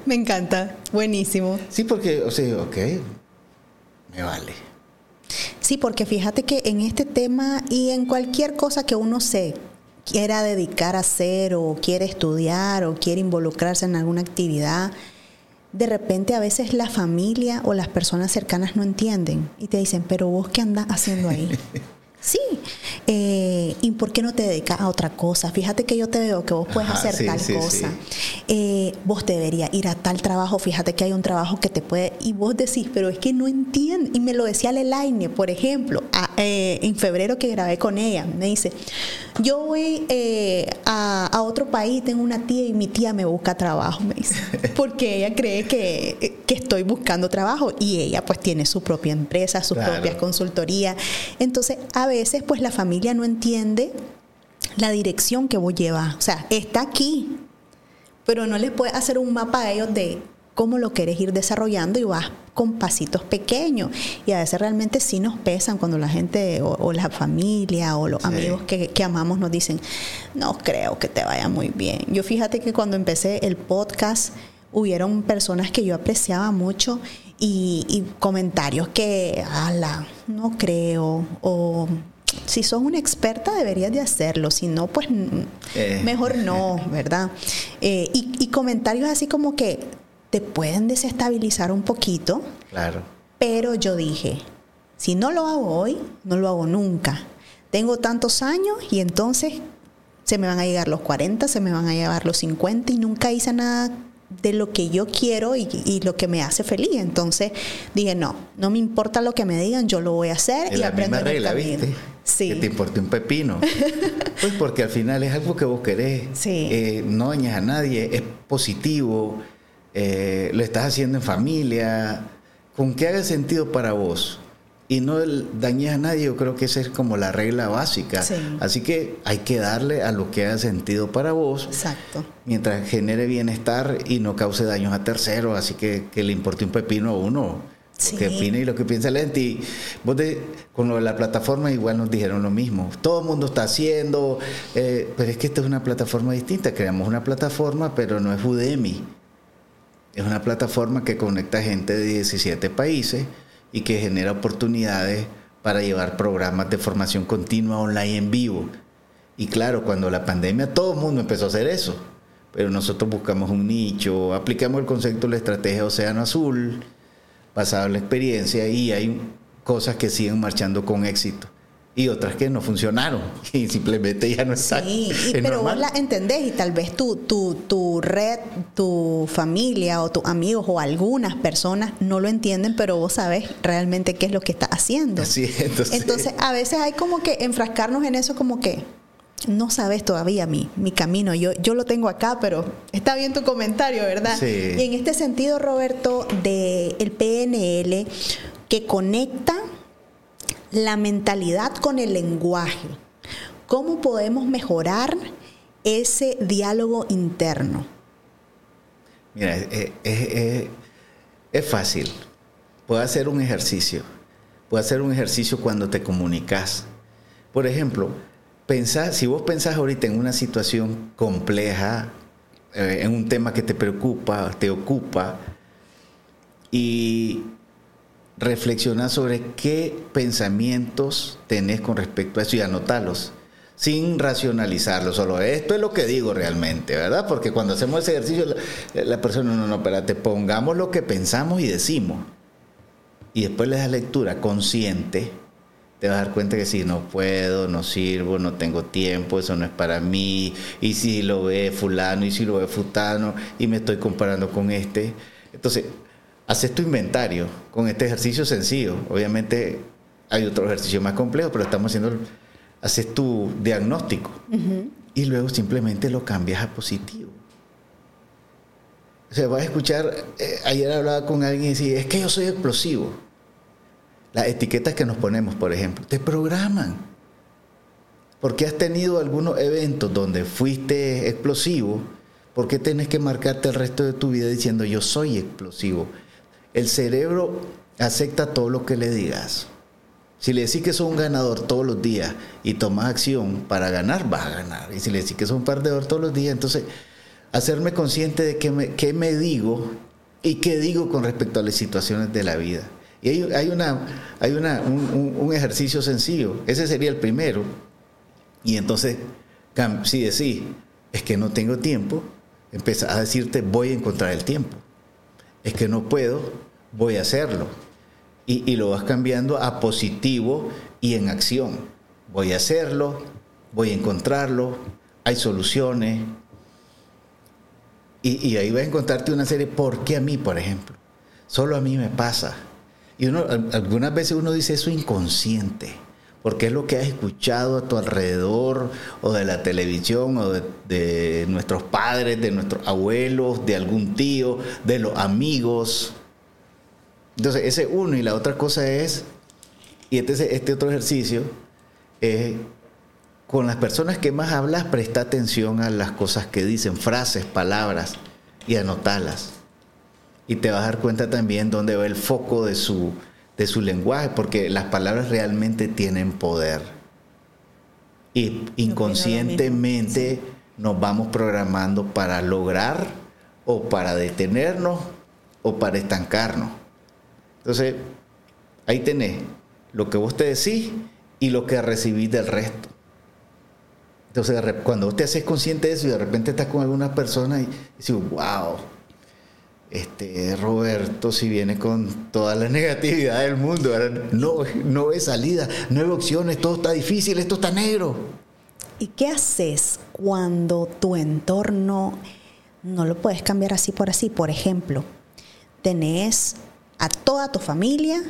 Me encanta, buenísimo. Sí, porque, o sea, ok, me vale. Sí, porque fíjate que en este tema y en cualquier cosa que uno se quiera dedicar a hacer o quiere estudiar o quiere involucrarse en alguna actividad, de repente a veces la familia o las personas cercanas no entienden y te dicen, pero vos qué andas haciendo ahí. <laughs> Sí, eh, ¿y por qué no te dedicas a otra cosa? Fíjate que yo te veo que vos puedes hacer tal cosa. Eh, vos deberías ir a tal trabajo, fíjate que hay un trabajo que te puede... Y vos decís, pero es que no entiendo. Y me lo decía Lelaine, por ejemplo, eh, en febrero que grabé con ella. Me dice, yo voy a, a, otro país, tengo una tía y mi tía me busca trabajo, me dice. <laughs> Porque ella cree que, que estoy buscando trabajo y ella pues tiene su propia empresa, sus propias consultorías. Entonces, a veces pues la familia no entiende la dirección que vos llevas. O sea, está aquí, pero no les puedes hacer un mapa a ellos de cómo lo quieres ir desarrollando y vas con pasitos pequeños. Y a veces realmente sí nos pesan cuando la gente o, la familia o los amigos que, que, amamos nos dicen, no creo que te vaya muy bien. Yo fíjate que cuando empecé el podcast, hubieron personas que yo apreciaba mucho y, comentarios que, ala, no creo, o si sos una experta deberías de hacerlo, si no, pues eh. mejor no, <laughs> ¿verdad? Eh, y, y, comentarios así como que te pueden desestabilizar un poquito. Claro. Pero yo dije, si no lo hago hoy, no lo hago nunca. Tengo tantos años y entonces se me van a llegar los 40, se me van a llegar los 50 y nunca hice nada de lo que yo quiero y, lo que me hace feliz. Entonces dije, no, no me importa lo que me digan, yo lo voy a hacer y la aprendo misma regla, ¿viste? Sí. Que te importe un pepino. <laughs> pues porque al final es algo que vos querés. Sí. Eh, no dañas a nadie, es positivo, eh, lo estás haciendo en familia, con que haga sentido para vos y no dañes a nadie, yo creo que esa es como la regla básica. Así que hay que darle a lo que haga sentido para vos. Exacto. Mientras genere bienestar y no cause daños a terceros, así que que le importe un pepino a uno. Sí. que opine y lo que piensa la gente. Y vos con lo de la plataforma igual nos dijeron lo mismo. Todo el mundo está haciendo, eh, pero es que esta es una plataforma distinta. Creamos una plataforma, pero no es Udemy. Es una plataforma que conecta gente de 17 países y que genera oportunidades para llevar programas de formación continua online en vivo. Y claro, cuando la pandemia todo el mundo empezó a hacer eso, pero nosotros buscamos un nicho, aplicamos el concepto de la estrategia Océano Azul, basado en la experiencia, y hay cosas que siguen marchando con éxito y otras que no funcionaron <laughs> y simplemente ya no están. Sí, pero vos la entendés y tal vez tu, tu, tu red, tu familia o tus amigos o algunas personas no lo entienden, pero vos sabes realmente qué es lo que estás haciendo. Sí, <laughs> entonces, entonces a veces hay como que enfrascarnos en eso como que no sabes todavía mi, mi camino, yo, yo lo tengo acá, pero está bien tu comentario, ¿verdad? Sí. Y en este sentido, Roberto, de el PNL que conecta la mentalidad con el lenguaje. ¿Cómo podemos mejorar ese diálogo interno? Mira, es, fácil. Puedes hacer un ejercicio. Puedes hacer un ejercicio cuando te comunicas. Por ejemplo, si vos pensás ahorita en una situación compleja, eh, en un tema que te preocupa, te ocupa, y reflexionar sobre qué pensamientos tenés con respecto a eso y anotarlos sin racionalizarlo, solo esto es lo que digo realmente, ¿verdad? Porque cuando hacemos ese ejercicio, la, persona, no, no, espérate, pongamos lo que pensamos y decimos. Y después le das lectura consciente, te vas a dar cuenta que si no puedo, no sirvo, no tengo tiempo, eso no es para mí, y si lo ve fulano, y si lo ve futano, y me estoy comparando con este. Entonces, haces tu inventario con este ejercicio sencillo. Obviamente hay otro ejercicio más complejo, pero estamos haciendo, haces tu diagnóstico y luego simplemente lo cambias a positivo. O sea, vas a escuchar, eh, ayer hablaba con alguien y decía, es que yo soy explosivo. Las etiquetas que nos ponemos, por ejemplo, te programan. Porque has tenido algunos eventos donde fuiste explosivo, ¿por qué tienes que marcarte el resto de tu vida diciendo yo soy explosivo? El cerebro acepta todo lo que le digas. Si le decís que sos un ganador todos los días y tomas acción para ganar, vas a ganar. Y si le decís que sos un perdedor todos los días, entonces hacerme consciente de qué me, qué me digo y qué digo con respecto a las situaciones de la vida. Y hay, una, hay una, un, ejercicio sencillo, ese sería el primero. Y entonces, si decís, es que no tengo tiempo, empieza a decirte, voy a encontrar el tiempo es que no puedo, voy a hacerlo. Y, lo vas cambiando a positivo y en acción. Voy a hacerlo, voy a encontrarlo, hay soluciones. Y, ahí vas a encontrarte una serie, ¿por qué a mí, por ejemplo? Solo a mí me pasa. Y uno, algunas veces uno dice eso inconsciente porque es lo que has escuchado a tu alrededor, o de la televisión, o de, nuestros padres, de nuestros abuelos, de algún tío, de los amigos. Entonces, ese uno y la otra cosa es, y este, este otro ejercicio, es con las personas que más hablas, presta atención a las cosas que dicen, frases, palabras, y anotalas. y te vas a dar cuenta también dónde va el foco de su, de su lenguaje, porque las palabras realmente tienen poder. Y inconscientemente nos vamos programando para lograr o para detenernos o para estancarnos. Entonces, ahí tenés lo que vos te decís y lo que recibís del resto. Entonces, cuando vos te haces consciente de eso y de repente estás con alguna persona y dices, wow, este Roberto si viene con toda la negatividad del mundo, no, no ve salida, no hay opciones, todo está difícil, esto está negro. ¿Y qué haces cuando tu entorno no lo puedes cambiar así por así? Por ejemplo, tenés a toda tu familia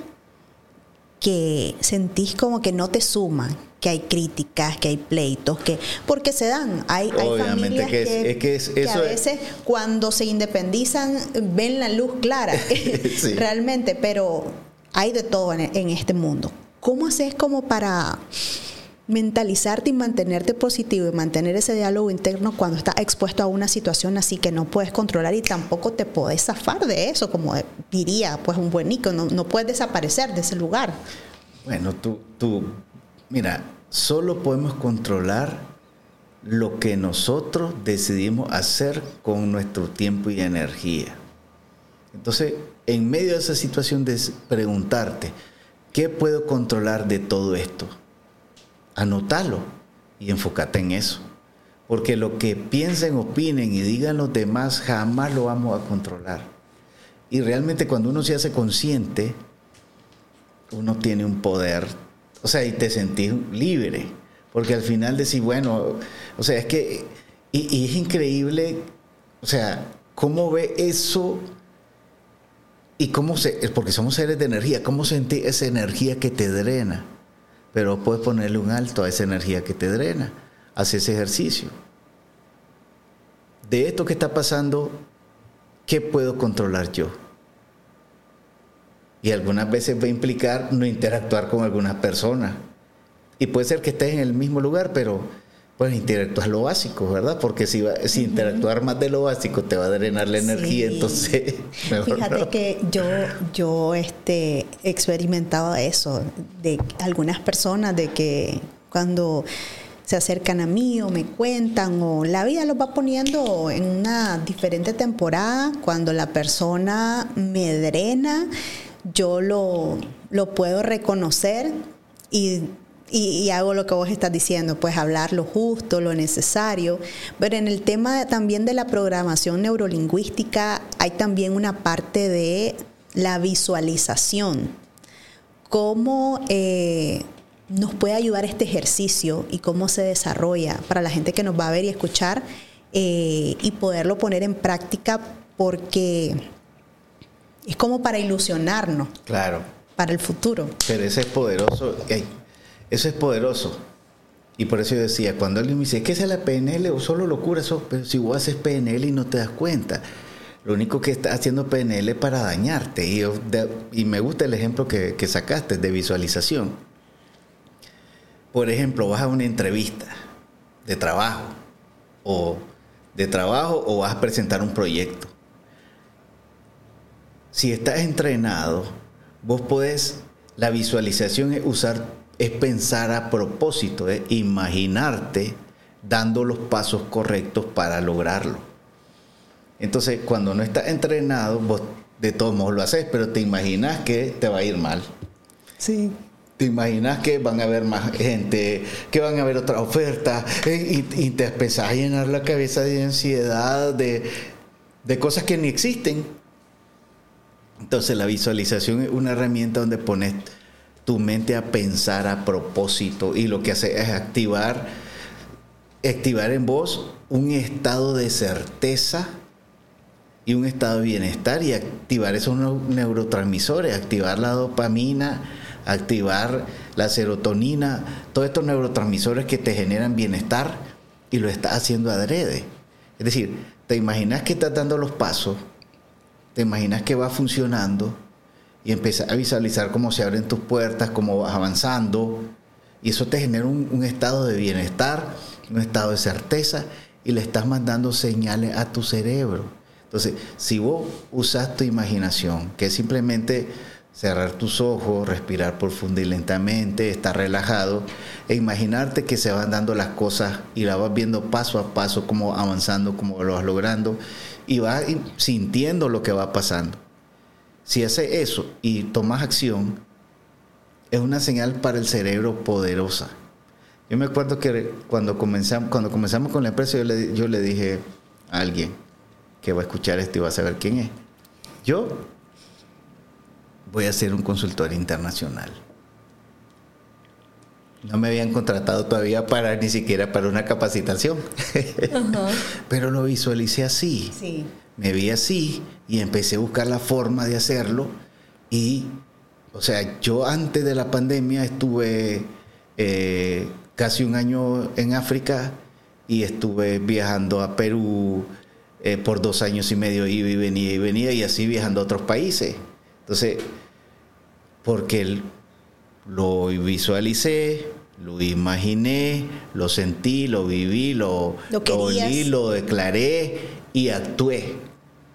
que sentís como que no te suman, que hay críticas, que hay pleitos, que porque se dan. Hay, hay familias que, a veces cuando se independizan ven la luz clara, <laughs> <laughs> realmente, pero hay de todo en, en este mundo. ¿Cómo haces como para mentalizarte y mantenerte positivo y mantener ese diálogo interno cuando estás expuesto a una situación así que no puedes controlar y tampoco te puedes zafar de eso, como diría pues un buen Nico, no, no puedes desaparecer de ese lugar. Bueno, tú, tú, mira, solo podemos controlar lo que nosotros decidimos hacer con nuestro tiempo y energía. Entonces, en medio de esa situación de preguntarte, ¿qué puedo controlar de todo esto? anótalo y enfócate en eso. Porque lo que piensen, opinen y digan los demás jamás lo vamos a controlar. Y realmente cuando uno se hace consciente, uno tiene un poder, o sea, y te sentís libre. Porque al final decís, bueno, o sea, es que, y, es increíble, o sea, cómo ve eso y cómo se, porque somos seres de energía, cómo sentís esa energía que te drena pero puedes ponerle un alto a esa energía que te drena. Haz ese ejercicio. De esto que está pasando, ¿qué puedo controlar yo? Y algunas veces va a implicar no interactuar con algunas personas. Y puede ser que estés en el mismo lugar, pero pues interactúas lo básico, ¿verdad? Porque si, si interactuar más de lo básico te va a drenar la energía, entonces <laughs> Fíjate que yo, yo este, he experimentado eso de algunas personas, de que cuando se acercan a mí o me cuentan o la vida los va poniendo en una diferente temporada, cuando la persona me drena, yo lo, lo puedo reconocer y y, hago lo que vos estás diciendo, pues hablar lo justo, lo necesario. Pero en el tema también de la programación neurolingüística hay también una parte de la visualización. ¿Cómo eh, nos puede ayudar este ejercicio y cómo se desarrolla para la gente que nos va a ver y escuchar eh, y poderlo poner en práctica porque es como para ilusionarnos. Claro. Para el futuro. Pero ese es poderoso. Eso es poderoso. Y por eso yo decía, cuando alguien me dice, ¿qué es la PNL o solo locura? Eso, pero si vos haces PNL y no te das cuenta, lo único que estás haciendo PNL es para dañarte. Y, y me gusta el ejemplo que, que sacaste de visualización. Por ejemplo, vas a una entrevista de trabajo o de trabajo o vas a presentar un proyecto. Si estás entrenado, vos podés, la visualización es usar es pensar a propósito, es imaginarte dando los pasos correctos para lograrlo. Entonces, cuando no estás entrenado, vos de todos modos lo haces, pero te imaginas que te va a ir mal. Sí. Te imaginas que van a haber más gente, que van a haber otras ofertas, eh, y, te empezás a llenar la cabeza de ansiedad, de, de cosas que ni existen. Entonces la visualización es una herramienta donde pones tu mente a pensar a propósito y lo que hace es activar, activar en vos un estado de certeza y un estado de bienestar y activar esos neurotransmisores, activar la dopamina, activar la serotonina, todos estos neurotransmisores que te generan bienestar y lo estás haciendo adrede. Es decir, te imaginas que estás dando los pasos, te imaginas que va funcionando, y empiezas a visualizar cómo se abren tus puertas, cómo vas avanzando. Y eso te genera un, estado de bienestar, un estado de certeza y le estás mandando señales a tu cerebro Entonces, si vos usas tu imaginación, que es simplemente cerrar tus ojos, respirar profundo y lentamente, estar relajado e imaginarte que se van dando las cosas y la vas viendo paso a paso, como avanzando, como lo vas logrando y vas sintiendo lo que va pasando. Si haces eso y tomas acción, es una señal para el cerebro poderosa. Yo me acuerdo que cuando comenzamos, cuando comenzamos con la empresa, yo le, yo le dije a alguien que va a escuchar esto y va a saber quién es. Yo voy a ser un consultor internacional. No me habían contratado todavía para ni siquiera para una capacitación. <laughs> Pero lo visualicé así. Sí. Me vi así y empecé a buscar la forma de hacerlo. Y, o sea, yo antes de la pandemia estuve eh, casi un año en África y estuve viajando a Perú eh, por dos años y medio, iba y venía y venía y así viajando a otros países. Entonces, porque lo visualicé, lo imaginé, lo sentí, lo viví, lo, lo, lo declaré y actué.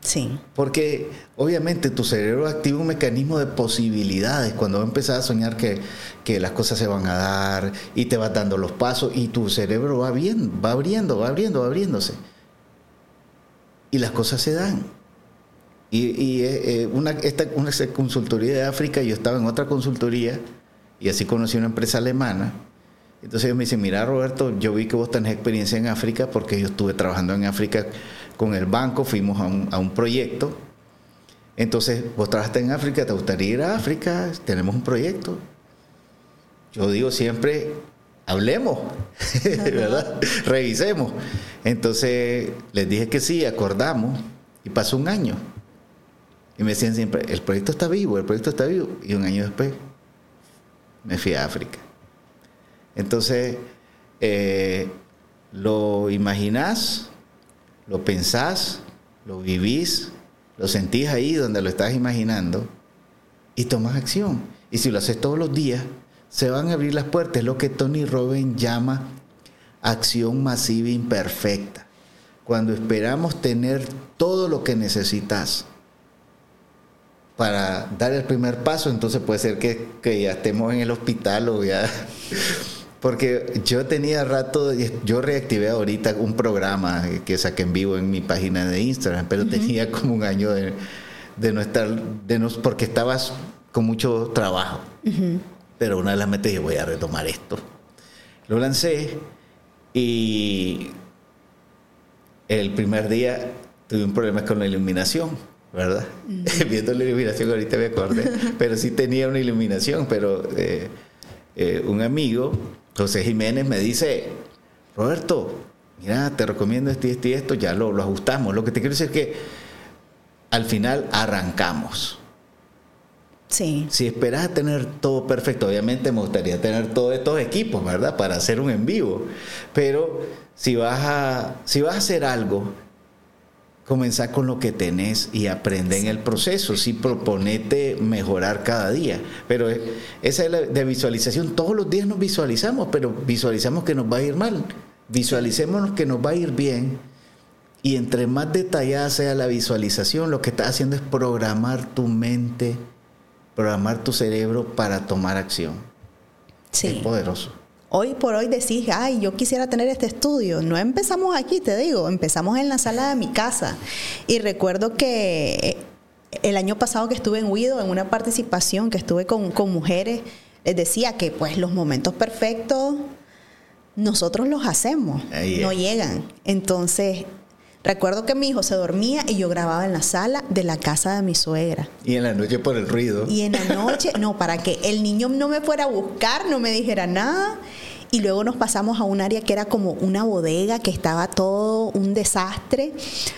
Sí. Porque obviamente tu cerebro activa un mecanismo de posibilidades cuando empezás a soñar que, que, las cosas se van a dar y te vas dando los pasos y tu cerebro va bien, va abriendo, va abriendo, va abriéndose. Y las cosas se dan. Y, eh, eh, una, esta una consultoría de África, yo estaba en otra consultoría y así conocí una empresa alemana. Entonces ellos me dicen, mira Roberto, yo vi que vos tenés experiencia en África porque yo estuve trabajando en África con el banco, fuimos a un, a un proyecto. Entonces, vos trabajaste en África, ¿te gustaría ir a África? Tenemos un proyecto. Yo digo siempre, hablemos. <laughs> Revisemos. Entonces les dije que sí, acordamos y pasó un año. Y me decían siempre, el proyecto está vivo, el proyecto está vivo. Y un año después me fui a África. Entonces, eh, lo imaginás, lo pensás, lo vivís, lo sentís ahí donde lo estás imaginando y tomas acción. Y si lo haces todos los días, se van a abrir las puertas. Es lo que Tony Robbins llama acción masiva imperfecta. Cuando esperamos tener todo lo que necesitas para dar el primer paso, entonces puede ser que, ya estemos en el hospital o ya... <laughs> Porque yo tenía rato, yo reactivé ahorita un programa que saqué en vivo en mi página de Instagram, pero tenía como un año de, no estar, de no, porque estabas con mucho trabajo. Pero una de las metas dije, voy a retomar esto. Lo lancé y el primer día tuve un problema con la iluminación ¿verdad? <laughs> Viendo la iluminación ahorita me acordé, <laughs> pero sí tenía una iluminación, pero eh, eh, un amigo, José Jiménez, me dice, Roberto, mira, te recomiendo esto y esto y esto, ya lo, lo ajustamos. Lo que te quiero decir es que al final arrancamos. Sí. Si esperas a tener todo perfecto, obviamente me gustaría tener todos estos equipos, ¿verdad? Para hacer un en vivo. Pero si vas a, si vas a hacer algo comenzar con lo que tenés y aprender en el proceso. Sí, proponete mejorar cada día. Pero esa es la de visualización. Todos los días nos visualizamos, pero visualizamos que nos va a ir mal. Visualicemos que nos va a ir bien. Y entre más detallada sea la visualización, lo que estás haciendo es programar tu mente, programar tu cerebro para tomar acción. Sí. Es poderoso hoy por hoy decís, ay, yo quisiera tener este estudio. No empezamos aquí, te digo, empezamos en la sala de mi casa. Y recuerdo que eh, el año pasado que estuve en Huido, en una participación que estuve con, con mujeres, les decía que pues los momentos perfectos nosotros los hacemos, no llegan. Entonces, Recuerdo que mi hijo se dormía y yo grababa en la sala de la casa de mi suegra. Y en la noche por el ruido. Y en la noche, no, para que el niño no me fuera a buscar, no me dijera nada y luego nos pasamos a un área que era como una bodega, que estaba todo un desastre.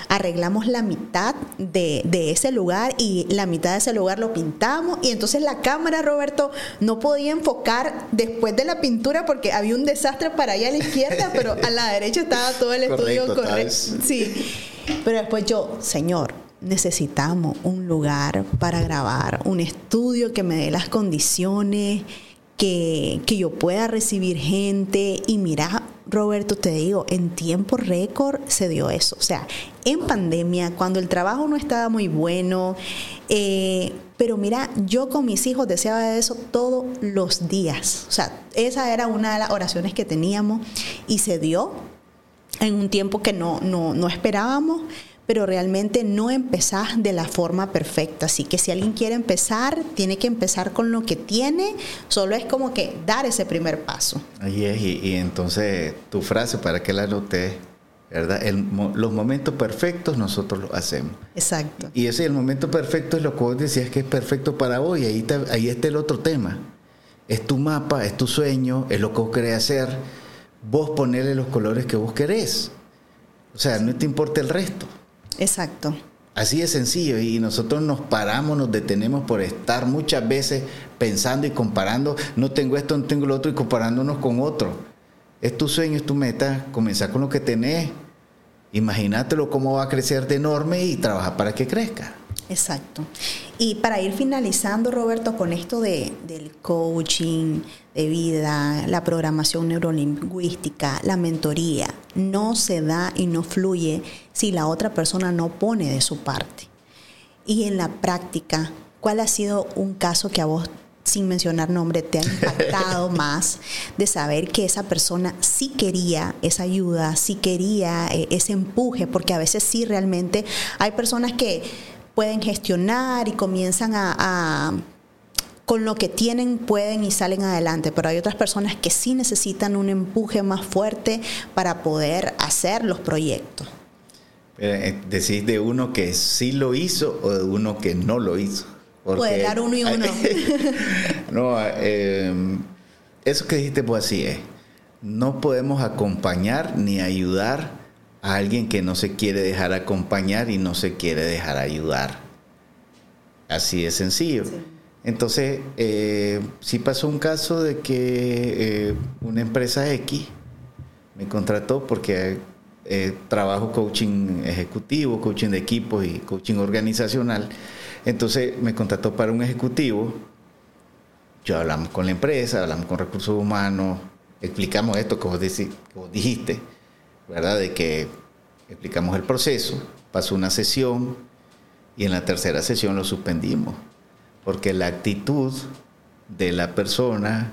Arreglamos la mitad de, ese lugar y la mitad de ese lugar lo pintamos y entonces la cámara, Roberto, no podía enfocar después de la pintura porque había un desastre para allá a la izquierda, <laughs> pero a la derecha estaba todo el estudio correcto. Sí, pero después yo, señor, necesitamos un lugar para grabar, un estudio que me dé las condiciones que, yo pueda recibir gente y mira, Roberto, te digo, en tiempo récord se dio eso. O sea, en pandemia, cuando el trabajo no estaba muy bueno, eh, pero mira, yo con mis hijos deseaba eso todos los días. O sea, esa era una de las oraciones que teníamos y se dio en un tiempo que no, no, no esperábamos pero realmente no empezás de la forma perfecta. Así que si alguien quiere empezar, tiene que empezar con lo que tiene, solo es como que dar ese primer paso. Ahí es, y, entonces tu frase, ¿para que la anoté? ¿Verdad? los momentos perfectos nosotros los hacemos. Exacto. Y ese el momento perfecto es lo que vos decías que es perfecto para vos, y ahí, ahí está el otro tema. Es tu mapa, es tu sueño, es lo que vos querés hacer. Vos ponerle los colores que vos querés. O sea, no te importa el resto. Exacto. Así de sencillo y nosotros nos paramos, nos detenemos por estar muchas veces pensando y comparando, no tengo esto, no tengo lo otro y comparándonos con otro. Es tu sueño, es tu meta, comenzar con lo que tenés, imagínatelo cómo va a crecer de enorme y trabajar para que crezca. Exacto. Y para ir finalizando, Roberto, con esto de, del coaching de vida, la programación neurolingüística, la mentoría, no se da y no fluye si la otra persona no pone de su parte. Y en la práctica, ¿cuál ha sido un caso que a vos sin mencionar nombre, te ha impactado <laughs> más de saber que esa persona sí quería esa ayuda, sí quería eh, ese empuje, porque a veces sí realmente hay personas que pueden gestionar y comienzan a, con lo que tienen pueden y salen adelante, pero hay otras personas que sí necesitan un empuje más fuerte para poder hacer los proyectos. Eh, decís de uno que sí lo hizo o de uno que no lo hizo. Puede dar uno y uno. <laughs> no, eh, eso que dijiste pues así es. No podemos acompañar ni ayudar a alguien que no se quiere dejar acompañar y no se quiere dejar ayudar. Así de sencillo. Entonces, eh, sí pasó un caso de que eh, una empresa X me contrató porque eh, trabajo coaching ejecutivo, coaching de equipos y coaching organizacional. Entonces me contrató para un ejecutivo. Yo hablamos con la empresa, hablamos con recursos humanos, explicamos esto que vos dijiste ¿verdad? De que explicamos el proceso, pasó una sesión y en la tercera sesión lo suspendimos, porque la actitud de la persona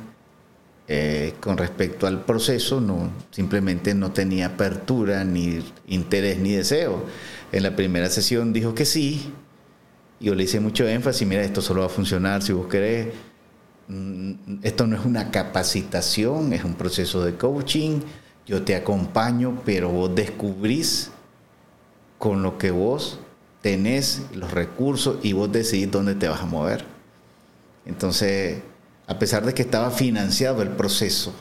eh, con respecto al proceso no simplemente no tenía apertura ni interés ni deseo. En la primera sesión dijo que sí, yo le hice mucho énfasis, mira, esto solo va a funcionar si vos querés. Mm, esto no es una capacitación, es un proceso de coaching yo te acompaño, pero vos descubrís con lo que vos tenés los recursos y vos decidís dónde te vas a mover. Entonces, a pesar de que estaba financiado el proceso,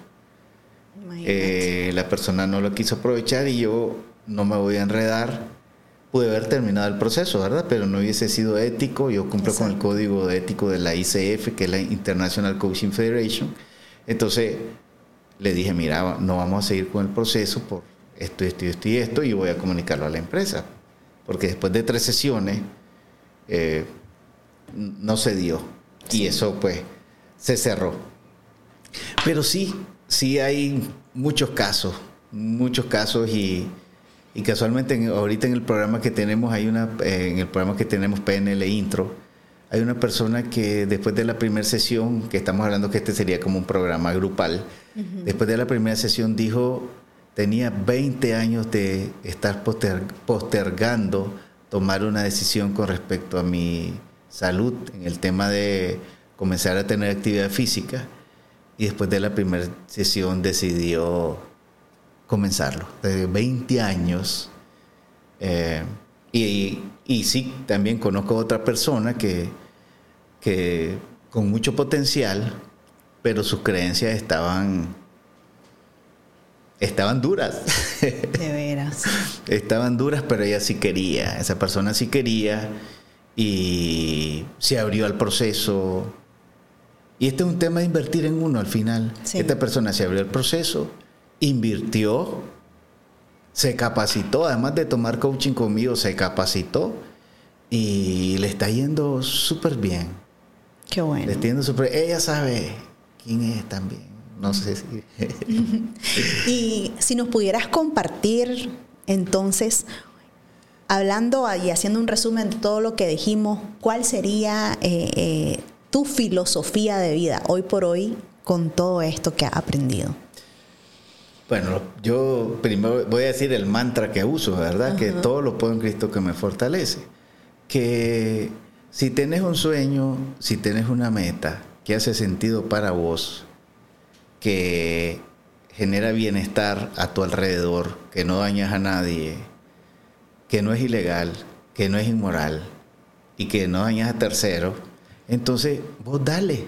eh, la persona no lo quiso aprovechar y yo no me voy a enredar. Pude haber terminado el proceso, ¿verdad? Pero no hubiese sido ético. Yo cumplo con el código ético de la ICF, que es la International Coaching Federation. Entonces, le dije, mira, no vamos a seguir con el proceso por esto, esto, esto y esto, y voy a comunicarlo a la empresa. Porque después de tres sesiones eh, no se dio. Y eso pues se cerró. Pero sí, sí hay muchos casos, muchos casos y, casualmente ahorita en el programa que tenemos, hay una, eh, en el programa que tenemos PNL Intro, hay una persona que después de la primera sesión, que estamos hablando que este sería como un programa grupal, después de la primera sesión dijo, tenía 20 años de estar postergando tomar una decisión con respecto a mi salud en el tema de comenzar a tener actividad física y después de la primera sesión decidió comenzarlo. De 20 años. Eh, y, y, sí, también conozco a otra persona que que con mucho potencial, pero sus creencias estaban estaban duras. <laughs> De veras. estaban duras, pero ella sí quería, esa persona sí quería y se abrió al proceso. Y este es un tema de invertir en uno al final. Esta persona se abrió al proceso, invirtió, se capacitó, además de tomar coaching conmigo, se capacitó y le está yendo súper bien. Qué bueno. Ella sabe quién es también. No sé si... <laughs> y si nos pudieras compartir, entonces, hablando y haciendo un resumen de todo lo que dijimos, ¿cuál sería eh, eh, tu filosofía de vida hoy por hoy con todo esto que has aprendido? Bueno, yo primero voy a decir el mantra que uso, ¿verdad? Que todo lo puedo en Cristo que me fortalece. Que si tenés un sueño, si tenés una meta que hace sentido para vos, que genera bienestar a tu alrededor, que no dañas a nadie, que no es ilegal, que no es inmoral y que no dañas a terceros, entonces vos dale.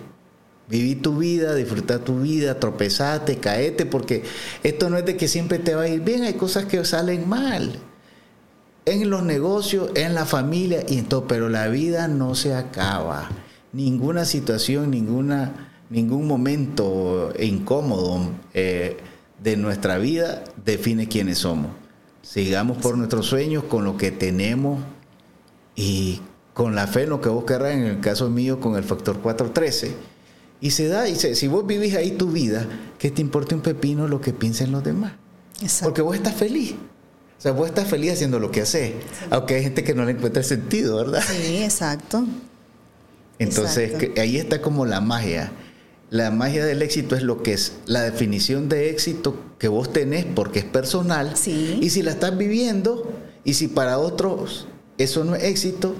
Viví tu vida, disfruta tu vida, tropezate, caete, porque esto no es de que siempre te va a ir bien, hay cosas que salen mal. En los negocios, en la familia y en todo, pero la vida no se acaba. Ninguna situación, ninguna ningún momento incómodo eh, de nuestra vida define quiénes somos. Sigamos por nuestros sueños con lo que tenemos y con la fe en lo que vos querrás, en el caso mío con el factor 413. Y se da, y si vos vivís ahí tu vida, que te importe un pepino lo que piensen los demás. Porque vos estás feliz. O sea, vos estás feliz haciendo lo que haces. Aunque hay gente que no le encuentra sentido, ¿verdad? Sí, exacto. Entonces, ahí está como la magia la magia del éxito es lo que es la definición de éxito que vos tenés porque es personal. Y si la estás viviendo y si para otros eso no es éxito,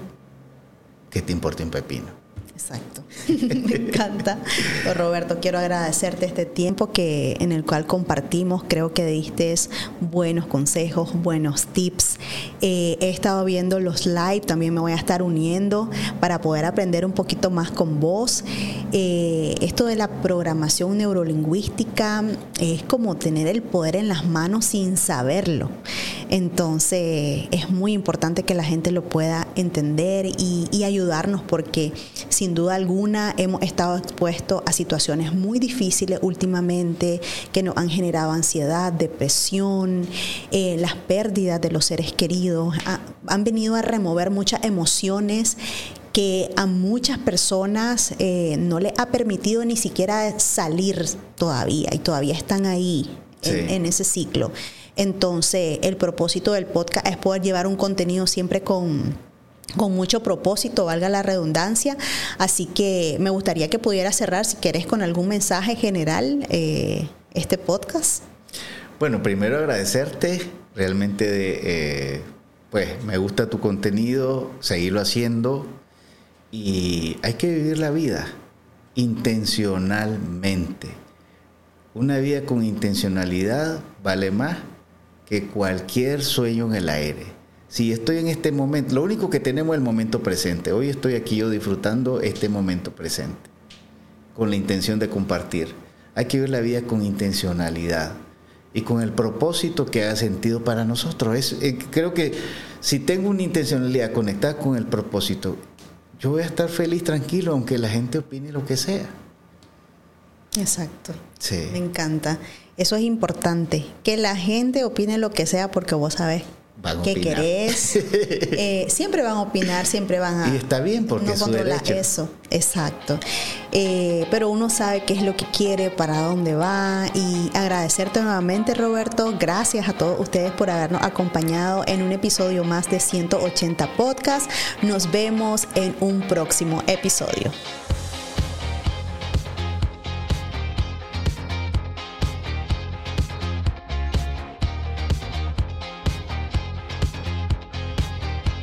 que te importa un pepino. Exacto. <laughs> Me encanta. Pues, Roberto, quiero agradecerte este tiempo que en el cual compartimos. Creo que diste buenos consejos, buenos tips. Eh, he estado viendo los live, también me voy a estar uniendo para poder aprender un poquito más con vos. Eh, esto de la programación neurolingüística es como tener el poder en las manos sin saberlo. Entonces es muy importante que la gente lo pueda entender y, ayudarnos porque sin duda alguna hemos estado expuestos a situaciones muy difíciles últimamente que nos han generado ansiedad, depresión, eh, las pérdidas de los seres queridos, han venido a remover muchas emociones que a muchas personas eh, no les ha permitido ni siquiera salir todavía y todavía están ahí en, ese ciclo. Entonces, el propósito del podcast es poder llevar un contenido siempre con con mucho propósito, valga la redundancia. Así que me gustaría que pudiera cerrar, si querés, con algún mensaje general eh, este podcast. Bueno, primero agradecerte, realmente eh, pues me gusta tu contenido, seguirlo haciendo y hay que vivir la vida intencionalmente. Una vida con intencionalidad vale más que cualquier sueño en el aire si estoy en este momento, lo único que tenemos es el momento presente. Hoy estoy aquí yo disfrutando este momento presente, con la intención de compartir. Hay que vivir la vida con intencionalidad y con el propósito que haga sentido para nosotros. Es, eh, creo que si tengo una intencionalidad conectada con el propósito, yo voy a estar feliz, tranquilo, aunque la gente opine lo que sea. Exacto. Sí. Me encanta. Eso es importante, que la gente opine lo que sea porque vos sabés qué querés. <laughs> Eh, siempre van a opinar, siempre van a... Y está bien porque es su derecho. eso, exacto. Eh, pero uno sabe qué es lo que quiere, para dónde va y agradecerte nuevamente Roberto, gracias a todos ustedes por habernos acompañado en un episodio más de 180 Podcast. Nos vemos en un próximo episodio.